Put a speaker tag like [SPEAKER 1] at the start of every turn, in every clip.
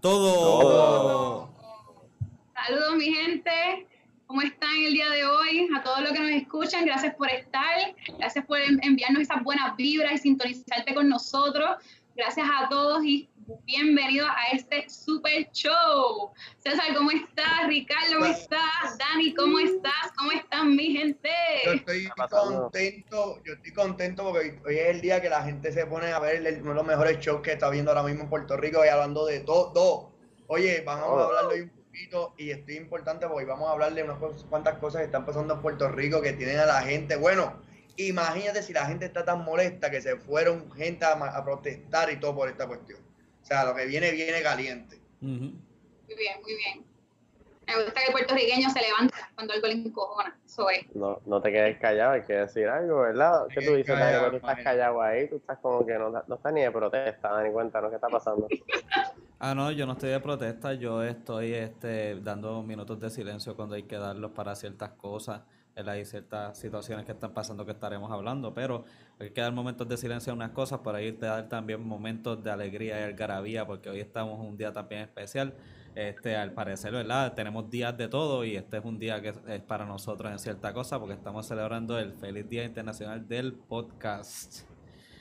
[SPEAKER 1] Todo.
[SPEAKER 2] Saludos mi gente, ¿cómo están el día de hoy? A todos los que nos escuchan, gracias por estar, gracias por enviarnos esas buenas vibras y sintonizarte con nosotros. Gracias a todos y bienvenidos a este super show. César, ¿cómo estás? Ricardo, ¿cómo estás? Dani, ¿cómo estás? ¿Cómo están mi gente?
[SPEAKER 3] Yo estoy contento, yo estoy contento porque hoy es el día que la gente se pone a ver uno de los mejores shows que está viendo ahora mismo en Puerto Rico y hablando de todo. Oye, vamos a oh. hablar de un poquito y estoy importante porque vamos a hablar de unas cuantas cosas que están pasando en Puerto Rico que tienen a la gente, bueno, Imagínate si la gente está tan molesta que se fueron gente a, protestar y todo por esta cuestión. O sea, lo que viene, viene caliente.
[SPEAKER 2] Muy bien, muy bien. Me gusta que el puertorriqueño se levanta cuando algo le encojona. Eso es.
[SPEAKER 4] No, no te quedes callado, hay que decir algo, ¿verdad? ¿Qué tú dices, Dani? Tú estás callado ahí, tú estás como que no, no estás ni de protesta, Dani, cuéntanos qué está pasando.
[SPEAKER 1] ah, no, yo no estoy de protesta, yo estoy este, dando minutos de silencio cuando hay que darlos para ciertas cosas hay ciertas situaciones que están pasando que estaremos hablando, pero hay que dar momentos de silencio en unas cosas para ir a dar también momentos de alegría y algarabía, porque hoy estamos un día también especial. Este, al parecer, ¿verdad? Tenemos días de todo y este es un día que es para nosotros en cierta cosa, porque estamos celebrando el Feliz Día Internacional del Podcast.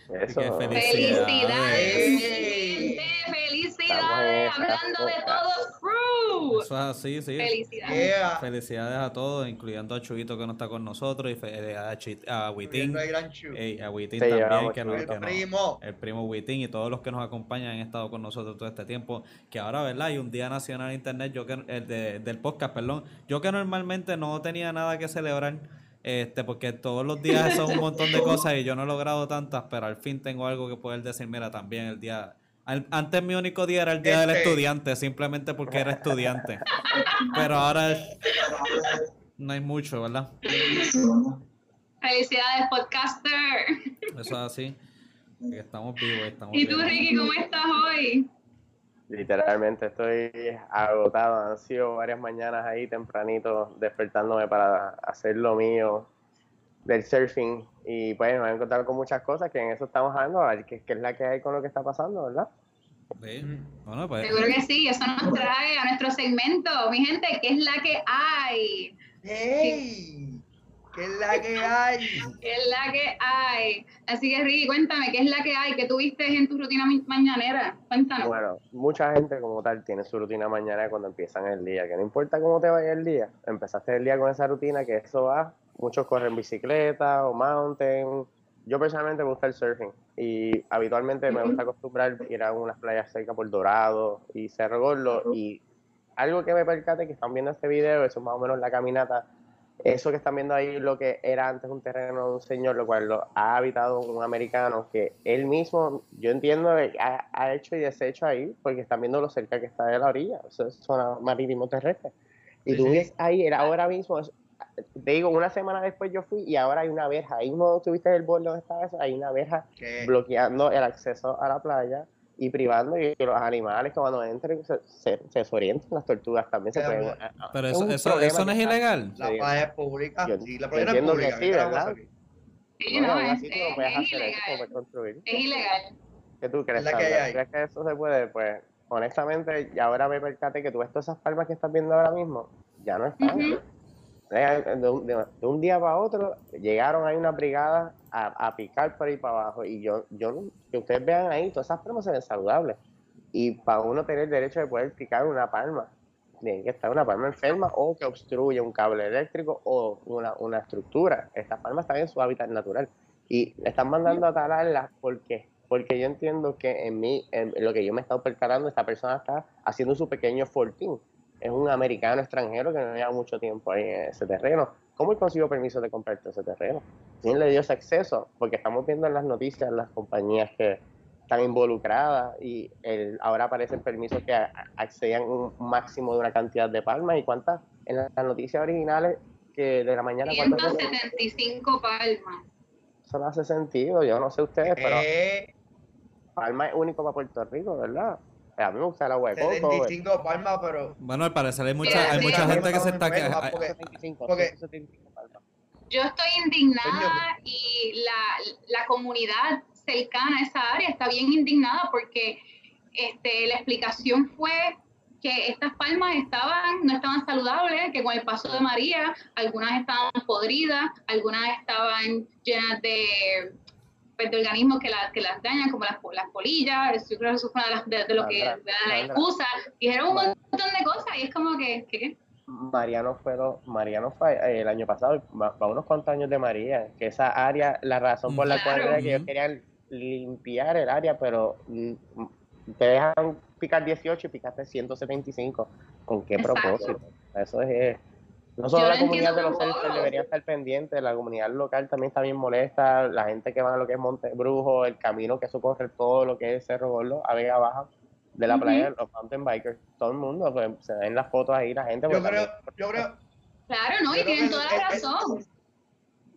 [SPEAKER 2] Eso. Felicidades, gente, felicidades, hablando de todo crew.
[SPEAKER 1] Eso es así, sí. Felicidades. Felicidades a todos, incluyendo a Chuito que no está con nosotros y a, a Witín. a Witín también, que, no, que no, el primo Witín y todos los que nos acompañan han estado con nosotros todo este tiempo. Que ahora, ¿verdad? Hay un Día Nacional de Internet, yo que, el de, del podcast, perdón. Yo que normalmente no tenía nada que celebrar este, porque todos los días son un montón de cosas y yo no he logrado tantas, pero al fin tengo algo que poder decir, mira, también el día... Antes mi único día era el día del este. estudiante, simplemente porque era estudiante. Pero ahora no hay mucho, ¿verdad?
[SPEAKER 2] Felicidades, podcaster.
[SPEAKER 1] Eso es así. Estamos vivos. Estamos
[SPEAKER 2] ¿Y tú, Ricky, cómo estás hoy?
[SPEAKER 4] Literalmente estoy agotado, han sido varias mañanas ahí tempranito despertándome para hacer lo mío del surfing y pues me voy a encontrar con muchas cosas que en eso estamos hablando, a ver qué, es la que hay con lo que está pasando, ¿verdad?
[SPEAKER 2] Bueno, pues. Seguro que sí, eso nos trae a nuestro segmento, mi gente, ¿qué es la que hay?
[SPEAKER 3] ¡Hey! ¿Qué es la que hay?
[SPEAKER 2] ¿Qué es la que hay? Así que, Ricky, cuéntame, ¿qué es la que hay? ¿Qué tuviste en tu rutina mañanera? Cuéntanos.
[SPEAKER 4] Bueno, mucha gente como tal tiene su rutina mañana cuando empiezan el día, que no importa cómo te vaya el día, empezaste el día con esa rutina, que eso va, muchos corren bicicleta o mountain. Yo personalmente me gusta el surfing y habitualmente me gusta acostumbrar ir a unas playas cerca por Dorado y Cerro Gordo y algo que me percate que están viendo este video, eso es más o menos la caminata eso que están viendo ahí, lo que era antes un terreno de un señor, lo cual lo ha habitado un americano que él mismo, yo entiendo, ha, ha hecho y deshecho ahí, porque están viendo lo cerca que está de la orilla, eso es zona marítimo terrestre. Y tú ves ahí, era ahora mismo, te digo, una semana después yo fui y ahora hay una verja, ahí no tuviste el borde donde estaba eso, hay una verja bloqueando el acceso a la playa y privando y que los animales que cuando entren se, se, se desorientan, las tortugas también se pueden...
[SPEAKER 1] Pero eso, eso, eso no es ilegal.
[SPEAKER 3] La playa es pública, sí, la playa es pública.
[SPEAKER 2] sí, ¿verdad? Sí, no, es, es, es ilegal. construir. Es ilegal.
[SPEAKER 4] ¿Qué tú crees? Que ¿Crees que eso se puede? Pues honestamente, y ahora me percate que tú ves todas esas palmas que estás viendo ahora mismo, ya no están. De un, día para otro llegaron ahí una brigada a, picar por ahí para abajo. Y yo, yo que ustedes vean ahí, todas esas palmas se ven saludables. Y para uno tener el derecho de poder picar una palma tiene que estar una palma enferma o que obstruye un cable eléctrico o una, una estructura. Estas palmas están en su hábitat natural. Y están mandando a talarlas porque porque yo entiendo que en mí, en lo que yo me he estado preparando, esta persona está haciendo su pequeño fortín es un americano extranjero que no lleva mucho tiempo ahí en ese terreno. ¿Cómo él consiguió permiso de comprar ese terreno? ¿Quién le dio ese acceso? Porque estamos viendo en las noticias las compañías que están involucradas y el, ahora aparecen permisos que accedan un máximo de una cantidad de palmas. ¿Y cuántas? En las noticias originales que de la mañana...
[SPEAKER 2] 175 palmas.
[SPEAKER 4] Eso no hace sentido, yo no sé ustedes, pero... Eh. Palma es único para Puerto Rico, ¿verdad? A mí me gusta el agua de coco.
[SPEAKER 3] 75 palmas, pero.
[SPEAKER 1] Bueno, al parecer hay mucha, hay mucha gente que se está quejando.
[SPEAKER 2] Yo estoy indignada y la, la comunidad cercana a esa área está bien indignada porque este, la explicación fue que estas palmas estaban, no estaban saludables, que con el paso de María algunas estaban podridas, algunas estaban llenas de, pues, de organismos que, que las dañan, como las, las polillas, yo creo que eso fue una de, lo que de la excusa. Dijeron un montón de cosas y es como que, ¿qué?
[SPEAKER 4] Mariano fue, Mariano fue eh, el año pasado, va, unos cuantos años de María, que esa área, la razón por la cual era que ellos querían limpiar el área, pero mm, te dejan picar 18 y picaste 175. ¿Con qué propósito? Eso es... Eh, no solo la comunidad de los selfies debería estar pendiente, la comunidad local también está bien molesta, la gente que va a lo que es Monte Brujo, el camino que socorre todo lo que es Cerro Gordo, a Vega Baja, de la playa, los mountain bikers, todo el mundo, pues, se ven las fotos ahí, la gente.
[SPEAKER 3] Yo pues, creo, yo creo.
[SPEAKER 2] Claro, no, y tienen toda la razón.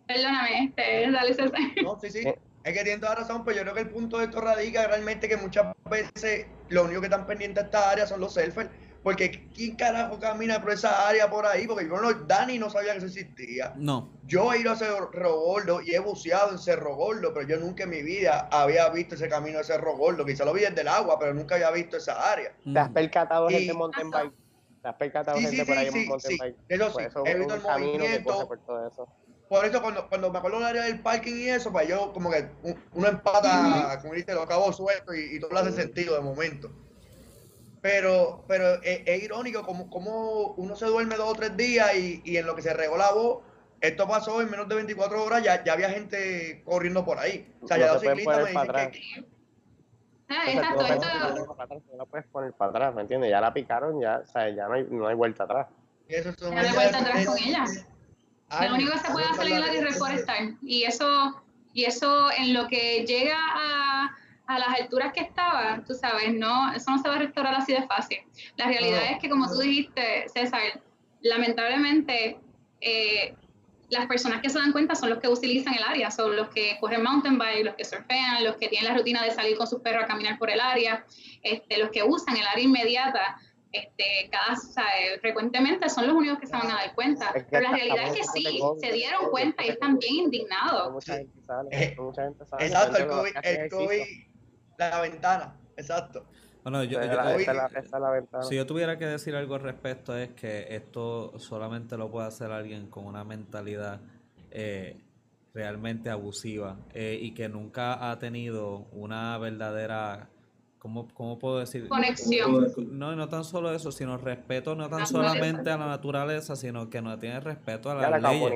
[SPEAKER 2] Perdóname, este, dale, César.
[SPEAKER 3] No, sí, sí. Es que tienen toda la razón, pero yo creo que el punto de esto radica realmente que muchas veces lo único que están pendientes de esta área son los selfers porque ¿quién carajo camina por esa área por ahí? Porque yo no, Dani no sabía que eso existía.
[SPEAKER 1] No.
[SPEAKER 3] Yo he ido a Cerro Gordo y he buceado en Cerro Gordo, pero yo nunca en mi vida había visto ese camino de Cerro Gordo. Quizá lo vi desde el agua, pero nunca había visto esa área.
[SPEAKER 4] ¿Te has percatado gente de mountain bike? ¿Te has percatado gente por ahí en mountain bike?
[SPEAKER 3] Eso sí, he visto el movimiento. Por, todo eso. por eso cuando, cuando me acuerdo del área del parking y eso, pues yo como que uno empata, como dice, lo acabo suelto y, y todo lo hace sentido de momento. Pero, pero es, irónico como, como, uno se duerme dos o tres días y, y, en lo que se regó la voz, esto pasó en menos de 24 horas, ya, ya había gente corriendo por ahí. O sea, ya los ciclistas me dicen que...
[SPEAKER 2] Ah, exacto,
[SPEAKER 4] no lo puedes poner para atrás, ¿me entiendes? Ya la picaron, ya, o sea, ya no hay, no hay vuelta atrás.
[SPEAKER 2] Eso ya no hay vuelta atrás con ella. Lo único que se puede hacer es la de reforestar. Y eso, y eso en lo que llega a a las alturas que estaba, tú sabes, no, eso no se va a restaurar así de fácil. La realidad es que, como tú dijiste, César, lamentablemente eh, las personas que se dan cuenta son los que utilizan el área, son los que cogen mountain bike, los que surfean, los que tienen la rutina de salir con sus perros a caminar por el área, este, los que usan el área inmediata. Este, cada, frecuentemente son los únicos que se van a dar cuenta. Pero la realidad es que sí, se dieron cuenta y están bien indignados. Mucha gente
[SPEAKER 3] sale, mucha gente sale. Exacto, el COVID, el COVID la ventana, exacto.
[SPEAKER 1] Bueno, yo, la, si yo tuviera que decir algo al respecto es que esto solamente lo puede hacer alguien con una mentalidad eh, realmente abusiva eh, y que nunca ha tenido una verdadera ¿Cómo, ¿Cómo, puedo decir?
[SPEAKER 2] Conexión.
[SPEAKER 1] No, no tan solo eso, sino respeto no tan solamente a la naturaleza, sino que no tiene respeto a, la, leyes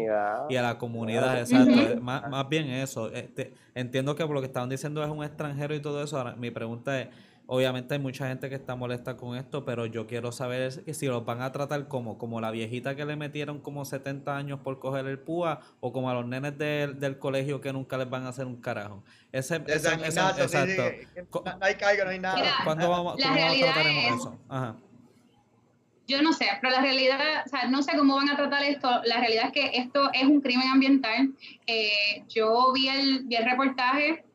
[SPEAKER 1] y a la comunidad, exacto. más, más, bien eso. Este, entiendo que por lo que estaban diciendo es un extranjero y todo eso. Ahora, mi pregunta es, Obviamente hay mucha gente que está molesta con esto, pero yo quiero saber si los van a tratar como, como la viejita que le metieron como 70 años por coger el púa o como a los nenes del colegio que nunca les van a hacer un carajo. Ese, ese, exacto.
[SPEAKER 3] No hay caiga, no hay nada.
[SPEAKER 1] ¿Cuándo vamos, ¿cómo trataremos eso? Ajá.
[SPEAKER 2] Yo no sé, pero la realidad, o sea, no sé cómo van a tratar esto. La realidad es que esto es un crimen ambiental. Eh, yo vi el, vi el reportaje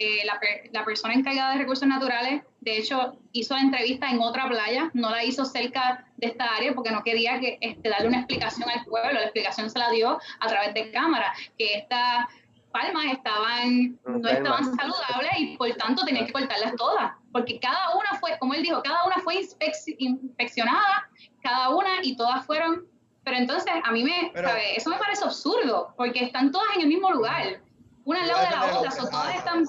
[SPEAKER 2] eh, la, la, persona encargada de recursos naturales, de hecho, hizo la entrevista en otra playa, no la hizo cerca de esta área porque no quería que, este, darle una explicación al pueblo, la explicación se la dio a través de cámara, que estas palmas estaban, no estaban saludables y por tanto tenía que cortarlas todas, porque cada una fue, como él dijo, cada una fue inspeccionada, cada una y todas fueron, pero entonces a mí me, eso me parece absurdo, porque están todas en el mismo lugar una al lado de la otra, son todas están...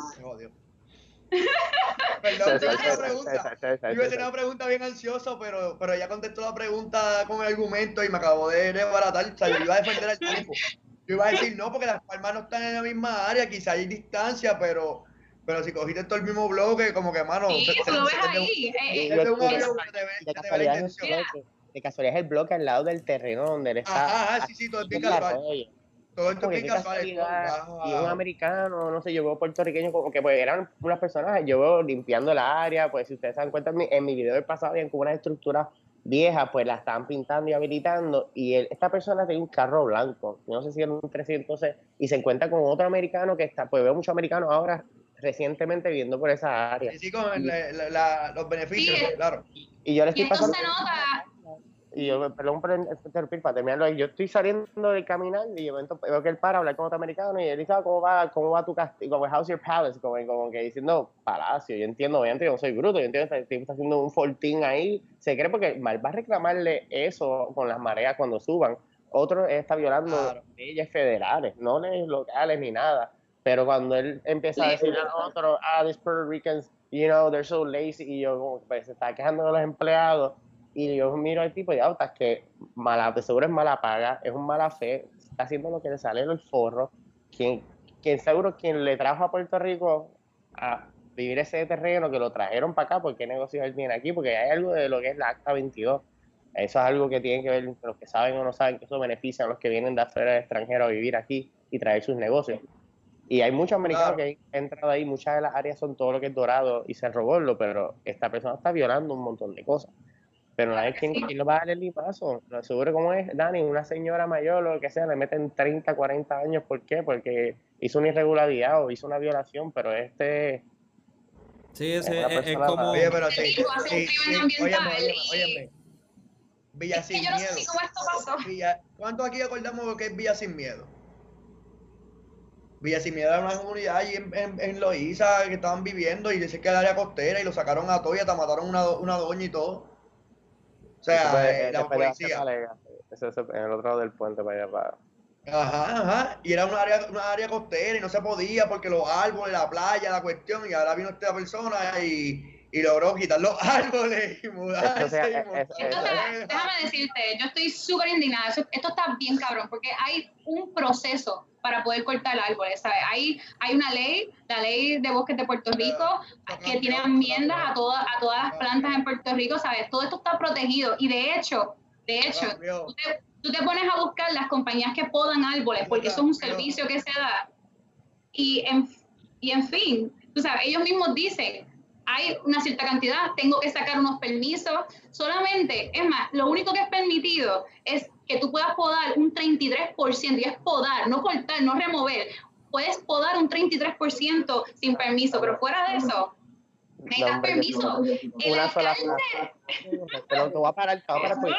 [SPEAKER 3] Perdón, tengo una pregunta. Yo iba a tener una pregunta bien ansiosa, pero, pero ella contestó la pregunta con el argumento y me acabó de desbaratar. O sea, yo iba a defender al tipo. Yo iba a decir, no, porque las palmas no están en la misma área, quizá hay distancia, pero pero si cogiste todo el mismo bloque, como que, mano...
[SPEAKER 2] Sí, se, lo ves ahí.
[SPEAKER 4] De casualidad es el bloque al lado del terreno donde él
[SPEAKER 3] está. Ah, sí, sí, todo es bien casual. Todo esto.
[SPEAKER 4] Y un americano, no sé, yo veo puertorriqueños como que pues eran unas personas, yo veo limpiando la área, pues si ustedes se dan cuenta en mi, en mi video del pasado, habían como unas estructuras viejas, pues la estaban pintando y habilitando, y esta persona tiene un carro blanco, no sé si era un 300, y se encuentra con otro americano que está, pues veo muchos americanos ahora recientemente viviendo por esa área.
[SPEAKER 3] Sí, sí con los beneficios, claro.
[SPEAKER 2] Y yo le estoy pasando... Se nota
[SPEAKER 4] y yo, perdón por interrumpir, para terminarlo, yo estoy saliendo de caminar y yo veo que él para hablar con otro americano y él dice, ah, ¿cómo va, cómo va tu castillo? Como, how's your palace? Como, como, que diciendo, palacio, yo entiendo, obviamente yo no soy bruto, yo entiendo que está haciendo un fortín ahí, se cree porque mal va a reclamarle eso con las mareas cuando suban, otro está violando leyes federales, no leyes locales ni nada, pero cuando él empieza a decir a otro, ah, these Puerto Ricans, you know, they're so lazy, y yo, pues se está quejando de los empleados, y yo miro al tipo y digo, que mala, de seguro es mala paga, es un mala fe, está haciendo lo que le sale el forro. Quien, quien seguro quien le trajo a Puerto Rico a vivir ese terreno, que lo trajeron para acá, porque negocios él tiene aquí, porque hay algo de lo que es la Acta 22. Eso es algo que tiene que ver los que saben o no saben que eso beneficia a los que vienen de afuera de extranjero a vivir aquí y traer sus negocios. Y hay muchos americanos que han entrado ahí, muchas de las áreas son todo lo que es dorado y se robó, pero esta persona está violando un montón de cosas pero no hay quien, lo va a dar el limazo. Lo seguro como es, Dani, una señora mayor o lo que sea, le meten 30, 40 años. ¿Por qué? Porque hizo una irregularidad o hizo una violación, pero este...
[SPEAKER 1] Sí, es, es, como...
[SPEAKER 3] Oye, pero sí, sí, sí, óyeme, Villa sin miedo. ¿Cuánto aquí acordamos de que es Villa sin miedo? Villa sin miedo era una comunidad allí en, en, en Loíza que estaban viviendo y dice que era área costera y lo sacaron a todo y hasta mataron una, una doña y todo. O sea, eh, la policía.
[SPEAKER 4] Eso es en el otro lado del puente para allá para.
[SPEAKER 3] Ajá, ajá. Y era una área, una área costera y no se podía porque los árboles, la playa, la cuestión. Y ahora vino esta persona y, y logró quitar los árboles y mudarse.
[SPEAKER 2] déjame decirte, yo estoy súper indignada. Esto está bien cabrón porque hay un proceso para poder cortar árboles, ¿sabes? Hay, hay una ley, la ley de bosques de Puerto Rico, que tiene enmiendas a, todas a todas las plantas en Puerto Rico, ¿sabes? Todo esto está protegido y de hecho, de hecho, tú te, pones a buscar las compañías que podan árboles, porque eso es un servicio que se da. Y en, y en fin, tú sabes, ellos mismos dicen, hay una cierta cantidad, tengo que sacar unos permisos, solamente, es más, lo único que es permitido es que tú puedas podar un 33%, y es podar, no cortar, no remover, puedes podar un 33% sin permiso, pero fuera de eso, me permiso.
[SPEAKER 4] una sola Pero te voy a parar, te voy a parar. Pues,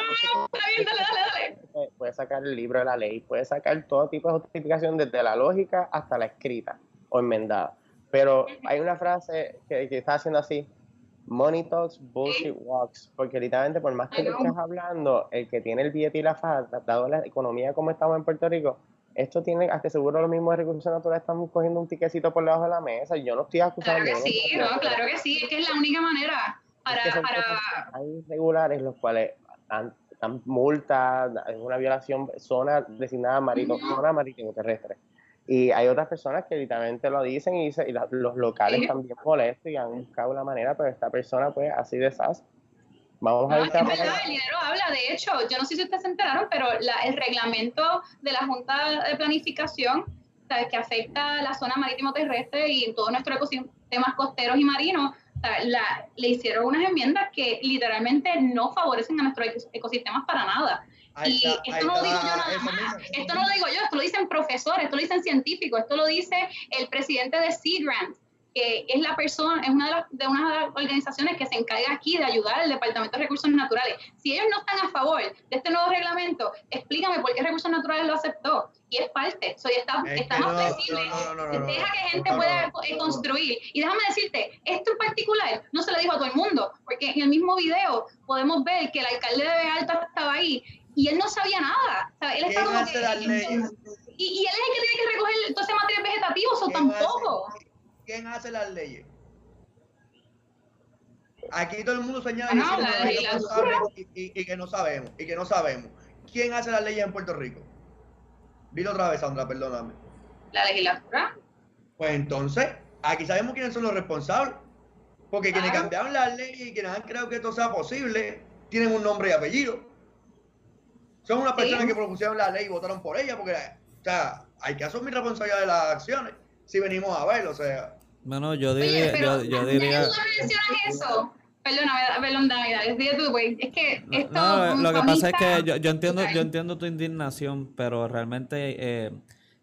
[SPEAKER 4] dale, dale, dale. Puedes sacar el libro de la ley, puedes sacar todo tipo de justificación, desde la lógica hasta la escrita o enmendada. Pero hay una frase que, que está haciendo así, Money talks, bullshit walks. Porque literalmente, por más que tú estés hablando, el que tiene el billete y la falta, dado la economía como estamos en Puerto Rico, esto tiene, hasta seguro los mismos recursos naturales están cogiendo un tiquecito por debajo de la mesa. Yo no estoy acusando.
[SPEAKER 2] Claro que sí, no, claro que sí, es que es la única manera para. para...
[SPEAKER 4] Hay regulares los cuales han, multas, es una violación, zona designada marítimo, zona marítimo terrestre. Y hay otras personas que literalmente lo dicen y, y los locales también molestos y han buscado la manera, pero esta persona pues así de esas.
[SPEAKER 2] Vamos a ver. Es verdad, el dinero habla, de hecho, yo no sé si ustedes se enteraron, pero el reglamento de la Junta de Planificación, ¿sabes? que afecta la zona marítimo terrestre y todos nuestros ecosistemas costeros y marinos, la, le hicieron unas enmiendas que literalmente no favorecen a nuestros ecosistemas para nada y esto no lo digo yo nada más, esto no lo digo yo, esto lo dicen profesores, esto lo dicen científicos, esto lo dice el presidente de Sea Grant, que es la persona, es una de, las, de una organizaciones que se encarga aquí de ayudar al Departamento de Recursos Naturales. Si ellos no están a favor de este nuevo reglamento, explícame por qué Recursos Naturales lo aceptó. Y es parte, soy está, está más flexible, deja que gente pueda construir. Y déjame decirte, esto en particular no se lo dijo a todo el mundo, porque en el mismo video podemos ver que el alcalde de Alta estaba ahí y él no sabía nada. Él está como que, Y, y, él es el que tiene que recoger todo ese material vegetativo, eso tampoco.
[SPEAKER 3] ¿Quién hace las leyes? Aquí todo el mundo señala y, y, que no sabemos, y que no sabemos. ¿Quién hace las leyes en Puerto Rico? Dilo otra vez, Sandra, perdóname.
[SPEAKER 2] La legislatura.
[SPEAKER 3] Pues entonces, aquí sabemos quiénes son los responsables. Porque quienes cambiaron las leyes y quienes han creado que esto sea posible, tienen un nombre y apellido. Son unas personas que propusieron la ley y votaron por ella, porque, o sea, hay que asumir responsabilidad de las acciones si venimos a ver, o sea.
[SPEAKER 1] Bueno, yo diría. yo, yo diría...
[SPEAKER 2] ¿Tú mencionas eso? Perdona, perdón, David, es que esto...
[SPEAKER 1] No, lo que pasa es que yo, yo, entiendo, yo entiendo tu indignación, pero realmente eh,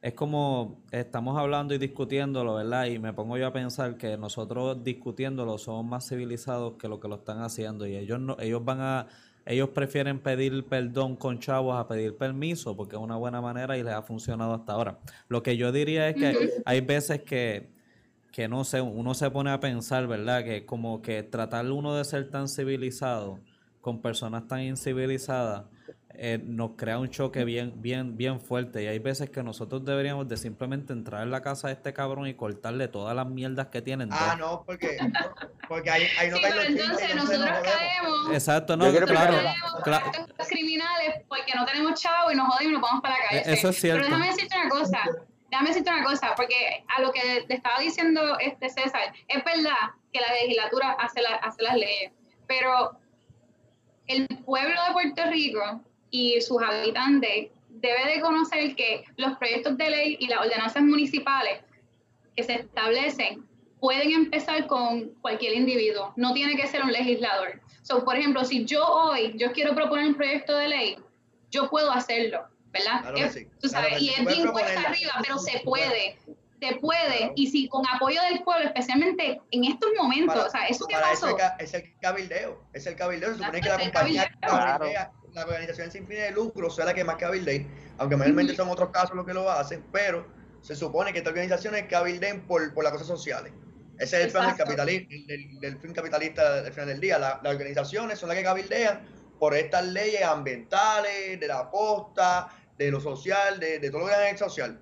[SPEAKER 1] es como estamos hablando y discutiéndolo, ¿verdad? Y me pongo yo a pensar que nosotros discutiéndolo somos más civilizados que lo que lo están haciendo y ellos no, ellos van a ellos prefieren pedir perdón con chavos a pedir permiso porque es una buena manera y les ha funcionado hasta ahora. Lo que yo diría es que hay veces que, que no sé, uno se pone a pensar, ¿verdad? Que como que tratar uno de ser tan civilizado con personas tan incivilizadas eh, nos crea un choque bien, bien, bien fuerte. Y hay veces que nosotros deberíamos de simplemente entrar en la casa de este cabrón y cortarle todas las mierdas que tienen.
[SPEAKER 3] Ah, no, porque, porque ahí, ahí no
[SPEAKER 2] sí, pero entonces nosotros caemos.
[SPEAKER 1] Exacto, no, claro.
[SPEAKER 2] claro. criminales porque no tenemos chavo y nos jodemos y nos vamos para la calle.
[SPEAKER 1] E-, eso es cierto.
[SPEAKER 2] Pero déjame decirte una cosa. Déjame decirte una cosa, porque a lo que le estaba diciendo este César, es verdad que la legislatura hace, la, hace las leyes, pero el pueblo de Puerto Rico y sus habitantes debe de conocer que los proyectos de ley y las ordenanzas municipales que se establecen pueden empezar con cualquier individuo, no tiene que ser un legislador. So, por ejemplo, si yo hoy yo quiero proponer un proyecto de ley, yo puedo hacerlo, ¿verdad? tú sabes, y es bien cuesta arriba, pero se puede, se puede, y si con apoyo del pueblo, especialmente en estos momentos, o sea, eso que pasó.
[SPEAKER 3] es el cabildeo, es el cabildeo, se supone que la compañía cabildea la organización sin fines de lucro sea la que más cabildeen, aunque mayormente son otros casos los que lo hacen, pero se supone que estas organizaciones cabildeen por, por las cosas sociales. Ese es el plan del, capitalista, del, fin capitalista al final del día. las organizaciones son las que cabildean por estas leyes ambientales, de la posta, de lo social, de, de todo lo que es social.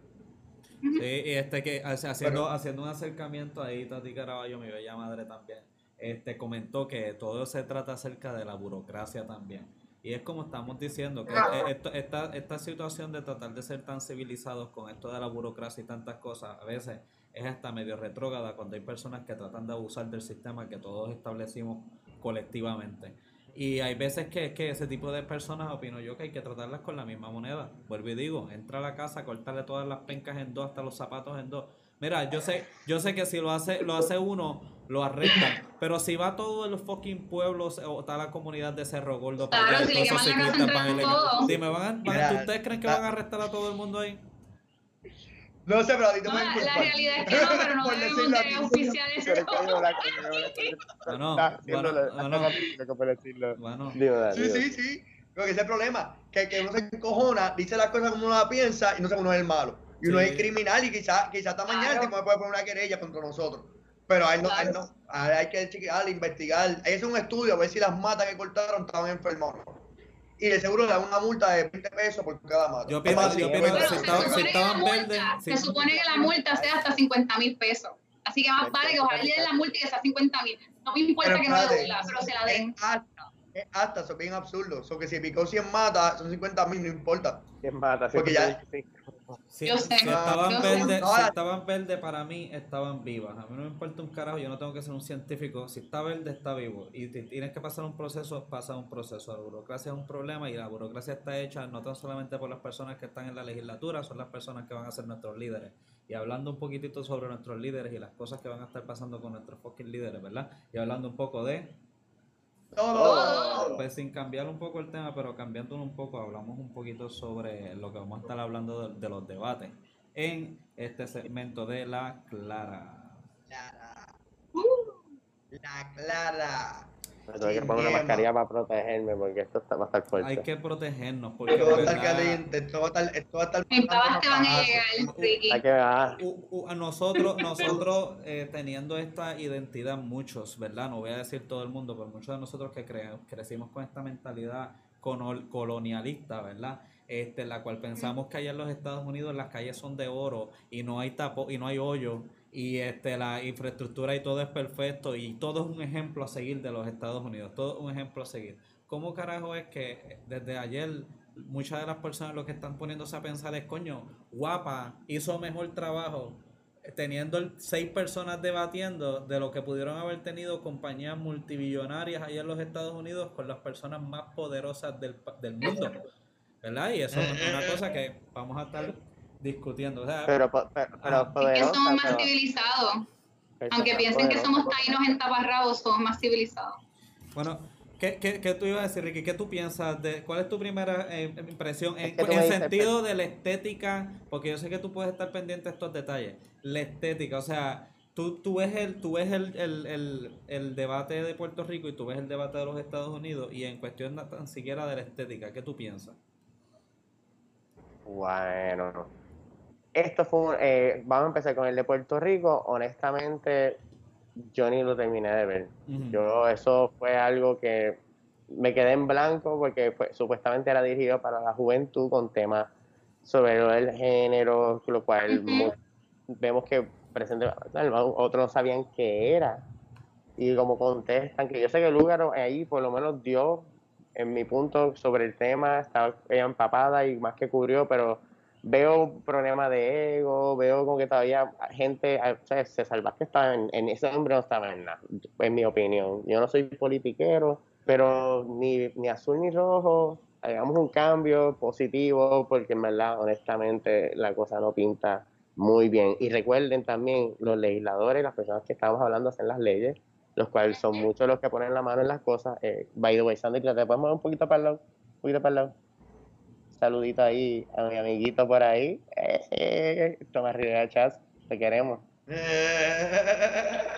[SPEAKER 1] Sí, y este que haciendo, haciendo un acercamiento ahí, Tati Caraballo, mi bella madre también, este comentó que todo se trata acerca de la burocracia también. Y es como estamos diciendo, que e, esta, esta situación de tratar de ser tan civilizados con esto de la burocracia y tantas cosas, a veces es hasta medio retrógrada cuando hay personas que tratan de abusar del sistema que todos establecimos colectivamente. Y hay veces que, que ese tipo de personas, opino yo, que hay que tratarlas con la misma moneda. Vuelvo y digo, entra a la casa, cortarle todas las pencas en dos, hasta los zapatos en dos. Mira, yo sé, yo sé que si lo hace, lo hace uno, lo arrestan. Pero si va todo el fucking pueblo o está la comunidad de Cerro Gordo
[SPEAKER 2] para claro, si todos esos van
[SPEAKER 1] a Dime, ¿van ¿ustedes creen que van a arrestar a todo el mundo ahí?
[SPEAKER 3] No sé, pero a ti te
[SPEAKER 2] no, La realidad es que no, pero no debemos de oficiales.
[SPEAKER 3] Bueno, bueno. Sí, sí, sí. Porque ese es el problema. Que, que uno se encojona, dice las cosas como uno las piensa y no sabe uno es el malo. Y uno es criminal y quizás quizá hasta mañana el tipo puede poner una querella contra nosotros. Pero a él no, a él no. hay que chequear, investigar. Hay que hacer un estudio a ver si las matas que cortaron estaban enfermas y de seguro le dan una multa de 20 pesos por cada mata.
[SPEAKER 1] Yo pienso, yo pienso que si,
[SPEAKER 2] estaban verdes. Se supone que la multa sea hasta 50 mil pesos. Así que más vale que ojalá le den la multa y que sea 50 mil. No me importa que no la den, pero se la den.
[SPEAKER 3] Es hasta, eso es bien absurdo. So que si picó 100 matas, son 50 mil, no importa.
[SPEAKER 4] 100 matas,
[SPEAKER 3] Porque ya,
[SPEAKER 1] si, estaban verdes, si estaban verdes, para mí estaban vivas. A mí no me importa un carajo, yo no tengo que ser un científico. Si está verde, está vivo. Y tienes que pasar un proceso, pasa un proceso. La burocracia es un problema y la burocracia está hecha no tan solamente por las personas que están en la legislatura, son las personas que van a ser nuestros líderes. Y hablando un poquitito sobre nuestros líderes y las cosas que van a estar pasando con nuestros fucking líderes, ¿verdad? Y hablando un poco de
[SPEAKER 3] todo.
[SPEAKER 1] Pues sin cambiar un poco el tema, pero cambiándolo un poco, hablamos un poquito sobre lo que vamos a estar hablando de, los debates en este segmento de La Clara.
[SPEAKER 3] Clara. la Clara.
[SPEAKER 4] Me tengo que poner una mascarilla para protegerme porque esto está, va a estar fuerte.
[SPEAKER 1] Hay que protegernos porque
[SPEAKER 3] esto va a estar caliente, esto va a estar, esto va a estar
[SPEAKER 2] pavas te van a llegar,
[SPEAKER 4] Hay que
[SPEAKER 1] a nosotros, nosotros eh, teniendo esta identidad, muchos, ¿verdad? No voy a decir todo el mundo, pero muchos de nosotros que crecimos con esta mentalidad colonialista, ¿verdad? Este, la cual pensamos que allá en los Estados Unidos las calles son de oro y no hay tapo y no hay hoyo y este la infraestructura y todo es perfecto y todo es un ejemplo a seguir de los Estados Unidos, todo un ejemplo a seguir. ¿Cómo carajo es que desde ayer muchas de las personas lo que están poniéndose a pensar es, coño, guapa, hizo mejor trabajo teniendo seis personas debatiendo de lo que pudieron haber tenido compañías multibillonarias allá en los Estados Unidos con las personas más poderosas del, del mundo? ¿Verdad? Y eso es una cosa que vamos a estar discutiendo. O sea,
[SPEAKER 4] pero, pero,
[SPEAKER 2] que somos más civilizados. Aunque piensen que somos taínos en taparrabos, somos más civilizados.
[SPEAKER 1] Bueno, ¿qué, qué, qué tú ibas a decir, Ricky? ¿Qué tú piensas? de ¿Cuál es tu primera eh, impresión en, en sentido de la estética? Porque yo sé que tú puedes estar pendiente de estos detalles. La estética, o sea, tú, tú ves, el, tú ves el, el, el, el, debate de Puerto Rico y tú ves el debate de los Estados Unidos y en cuestión tan siquiera de la estética, ¿qué tú piensas?
[SPEAKER 4] Bueno, esto fue, eh, vamos a empezar con el de Puerto Rico. Honestamente, yo ni lo terminé de ver. Yo, eso fue algo que me quedé en blanco porque supuestamente era dirigido para la juventud con temas sobre el género, lo cual vemos que presente, otros no sabían qué era. Y como contestan, que yo sé que Lugaro ahí por lo menos dio en mi punto sobre el tema, estaba empapada y más que cubrió, pero veo problemas de ego, veo como que todavía gente, o sea, se que estaba en, en, ese hombre no estaba en nada, en mi opinión. Yo no soy politiquero, pero ni, ni azul ni rojo, hagamos un cambio positivo, porque en verdad, honestamente, la cosa no pinta muy bien. Y recuerden también, los legisladores, las personas que estamos hablando hacen las leyes, los cuales son muchos los que ponen la mano en las cosas. Eh, by the way, Sandy, ¿te podemos mover un poquito para el lado? Un poquito para el lado. Saludito ahí a mi amiguito por ahí. Eh, eh, Tomás Rivera Chas, te queremos.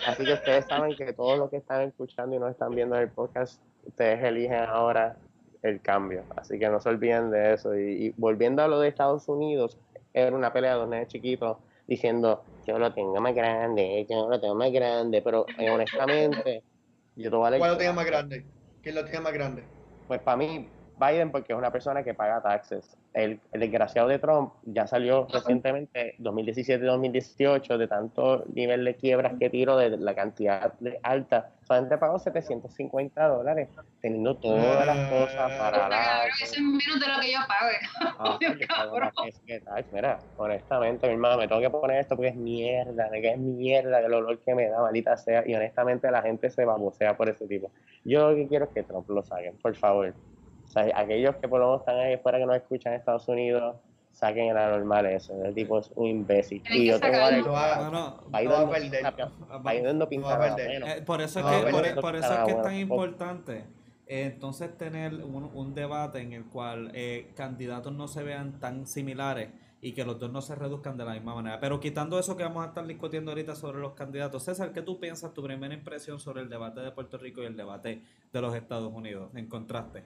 [SPEAKER 4] Así que ustedes saben que todos los que están escuchando y no están viendo el podcast, ustedes eligen ahora el cambio. Así que no se olviden de eso. Y, volviendo a lo de Estados Unidos, era una pelea de dos chiquitos diciendo, yo lo tengo más grande, yo lo tengo más grande, pero eh, honestamente, yo
[SPEAKER 3] te ¿Cuál lo tengo más grande? ¿Quién lo tiene más grande?
[SPEAKER 4] Pues para mí, Biden porque es una persona que paga taxes. El, desgraciado de Trump ya salió recientemente, 2017-2018, de tanto nivel de quiebras que tiró, de la cantidad de alta. Solamente pagó 750 dólares, teniendo todas las cosas para
[SPEAKER 2] la... Eso es menos de lo que yo pague.
[SPEAKER 4] Ah, es que, mira, honestamente, mi hermano, me tengo que poner esto porque es mierda, que es mierda el olor que me da, maldita sea, y honestamente la gente se babosea por ese tipo. Yo lo que quiero es que Trump lo saquen, por favor. O sea, aquellos que por lo menos están ahí fuera que no escuchan en Estados Unidos, saquen el anormal eso. El tipo es un imbécil. Y yo tengo a
[SPEAKER 1] Biden no pinta eh, Por eso es que, por, eso es, que es tan importante eh, entonces tener un, un, debate en el cual eh, candidatos no se vean tan similares y que los dos no se reduzcan de la misma manera. Pero quitando eso que vamos a estar discutiendo ahorita sobre los candidatos, César, ¿qué tú piensas, tu primera impresión sobre el debate de Puerto Rico y el debate de los Estados Unidos en contraste?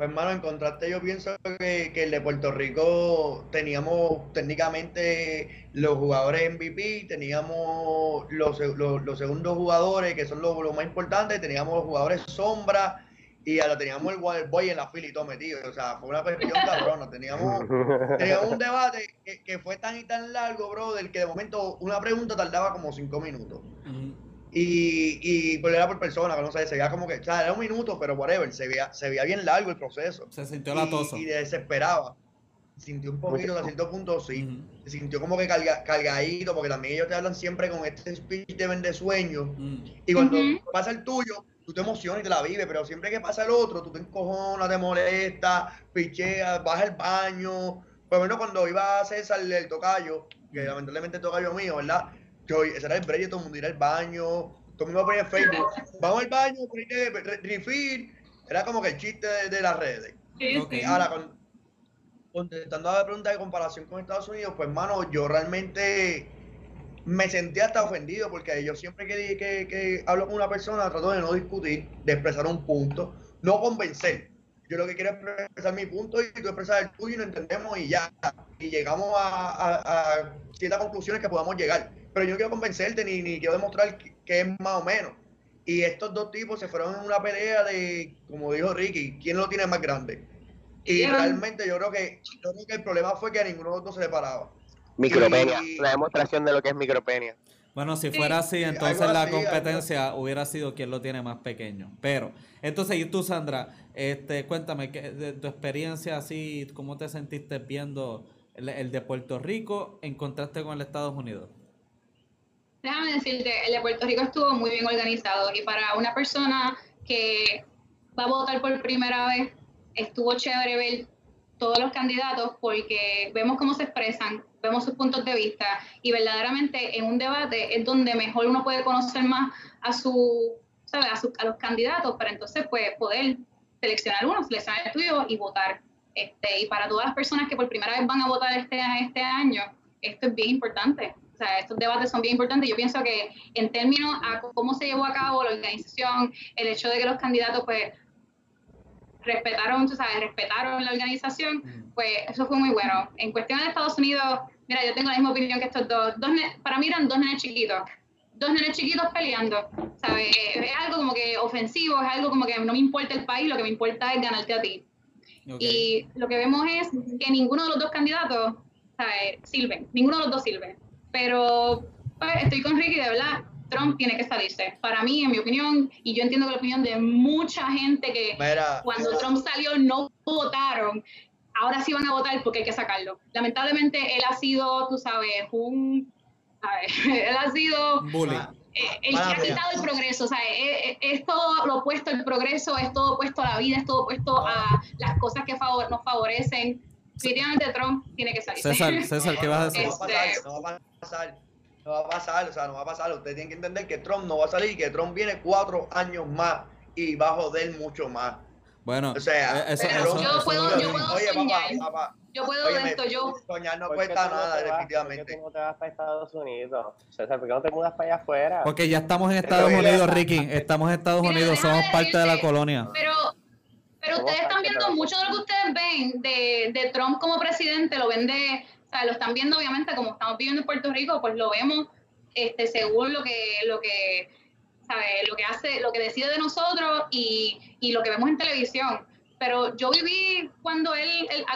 [SPEAKER 3] Pues hermano, en contraste yo pienso que, el de Puerto Rico teníamos técnicamente los jugadores MVP, teníamos los, los, segundos jugadores que son los, más importantes, teníamos los jugadores sombra y ahora teníamos el Boy en la fila y todo metido. O sea, fue una cuestión cabrona. Teníamos, teníamos un debate que, fue tan y tan largo, bro, del que de momento una pregunta tardaba como cinco minutos. Y, y pues era por persona, no sé, se veía como que, o sea, era un minuto, pero whatever, se veía, se veía bien largo el proceso.
[SPEAKER 1] Se sintió latoso.
[SPEAKER 3] Y, y desesperaba. Sintió un poquito, a cierto punto, sí. Se sintió como que carga, cargadito, porque también ellos te hablan siempre con este speech de vende sueños. Y cuando pasa el tuyo, tú te emocionas y te la vives, pero siempre que pasa el otro, tú te encojonas, te molestas, picheas, vas al baño. Por lo menos cuando iba a César el tocayo, que lamentablemente el tocayo mío, ¿verdad? Ese era el break, todo el mundo ir al baño, todo el mundo ponía en Facebook, vamos al baño, refill, era como que el chiste de, las redes. Ahora, contestando a la pregunta de comparación con Estados Unidos, pues hermano, yo realmente me sentí hasta ofendido porque yo siempre que, que, que hablo con una persona trato de no discutir, de expresar un punto, no convencer. Yo lo que quiero es expresar mi punto y tú expresar el tuyo y lo entendemos y ya. Y llegamos a, a ciertas conclusiones que podamos llegar pero yo no quiero convencerte ni, ni quiero demostrar que, es más o menos. Y estos dos tipos se fueron en una pelea de, como dijo Ricky, ¿quién lo tiene más grande? Y realmente yo creo que yo creo que el problema fue que a ninguno de los dos se le paraba.
[SPEAKER 4] Micropenia, la demostración de lo que es micropenia.
[SPEAKER 1] Bueno, si fuera así, entonces la competencia hubiera sido quien lo tiene más pequeño. Pero, entonces, y tú, Sandra, este, cuéntame, de tu experiencia así, ¿cómo te sentiste viendo el, el de Puerto Rico en contraste con el Estados Unidos?
[SPEAKER 2] Déjame decirte, el de Puerto Rico estuvo muy bien organizado y para una persona que va a votar por primera vez, estuvo chévere ver todos los candidatos porque vemos cómo se expresan, vemos sus puntos de vista y verdaderamente en un debate es donde mejor uno puede conocer más a su, A, los candidatos para entonces pues, poder seleccionar uno, seleccionar el tuyo y votar. Este, y para todas las personas que por primera vez van a votar este, este año, esto es bien importante sea, estos debates son bien importantes. Yo pienso que en términos a cómo se llevó a cabo la organización, el hecho de que los candidatos pues respetaron, tú sabes, respetaron la organización, pues eso fue muy bueno. En cuestión de Estados Unidos, mira, yo tengo la misma opinión que estos dos. dos para mí eran dos nenes chiquitos. Dos nenes chiquitos peleando, ¿sabes? Es algo como que ofensivo, es algo como que no me importa el país, lo que me importa es ganarte a ti. Y lo que vemos es que ninguno de los dos candidatos ¿sabes? sirven, ninguno de los dos sirve. Pero pues, estoy con Ricky, de verdad, Trump tiene que salirse. Para mí, en mi opinión, y yo entiendo que la opinión de mucha gente que cuando Trump salió no votaron, ahora sí van a votar porque hay que sacarlo. Lamentablemente, él ha sido, tú sabes, un... él ha sido... Eh, el que ha quitado el progreso, o sea, es, es, todo lo opuesto al progreso, es todo opuesto a la vida, es todo opuesto a las cosas que favor, nos favorecen. Definitivamente Trump tiene que salir.
[SPEAKER 1] César, César, ¿qué vas a decir?
[SPEAKER 3] no va a pasar no va a pasar, o sea, no va a pasar. Ustedes tienen que entender que Trump no va a salir y que Trump viene cuatro años más y va a joder mucho más.
[SPEAKER 1] Bueno,
[SPEAKER 3] o sea,
[SPEAKER 2] eso, yo, puedo, yo puedo oye, soñar. Papá, papá, yo puedo óyeme, esto, yo.
[SPEAKER 3] Soñar no cuesta nada, definitivamente. ¿Por
[SPEAKER 4] qué tú no te vas para Estados Unidos? César, ¿por qué no te mudas para allá afuera?
[SPEAKER 1] Porque ya estamos en Estados Unidos, Ricky. Estamos en Estados Unidos, somos parte de la colonia.
[SPEAKER 2] Pero, pero ustedes están viendo mucho de lo que ustedes ven de, de Trump como presidente, lo ven de. O sea, lo están viendo obviamente como estamos viviendo en Puerto Rico, pues lo vemos este, según lo que, lo que, ¿sabe? lo que hace, lo que decide de nosotros y, y lo que vemos en televisión. Pero yo viví cuando él,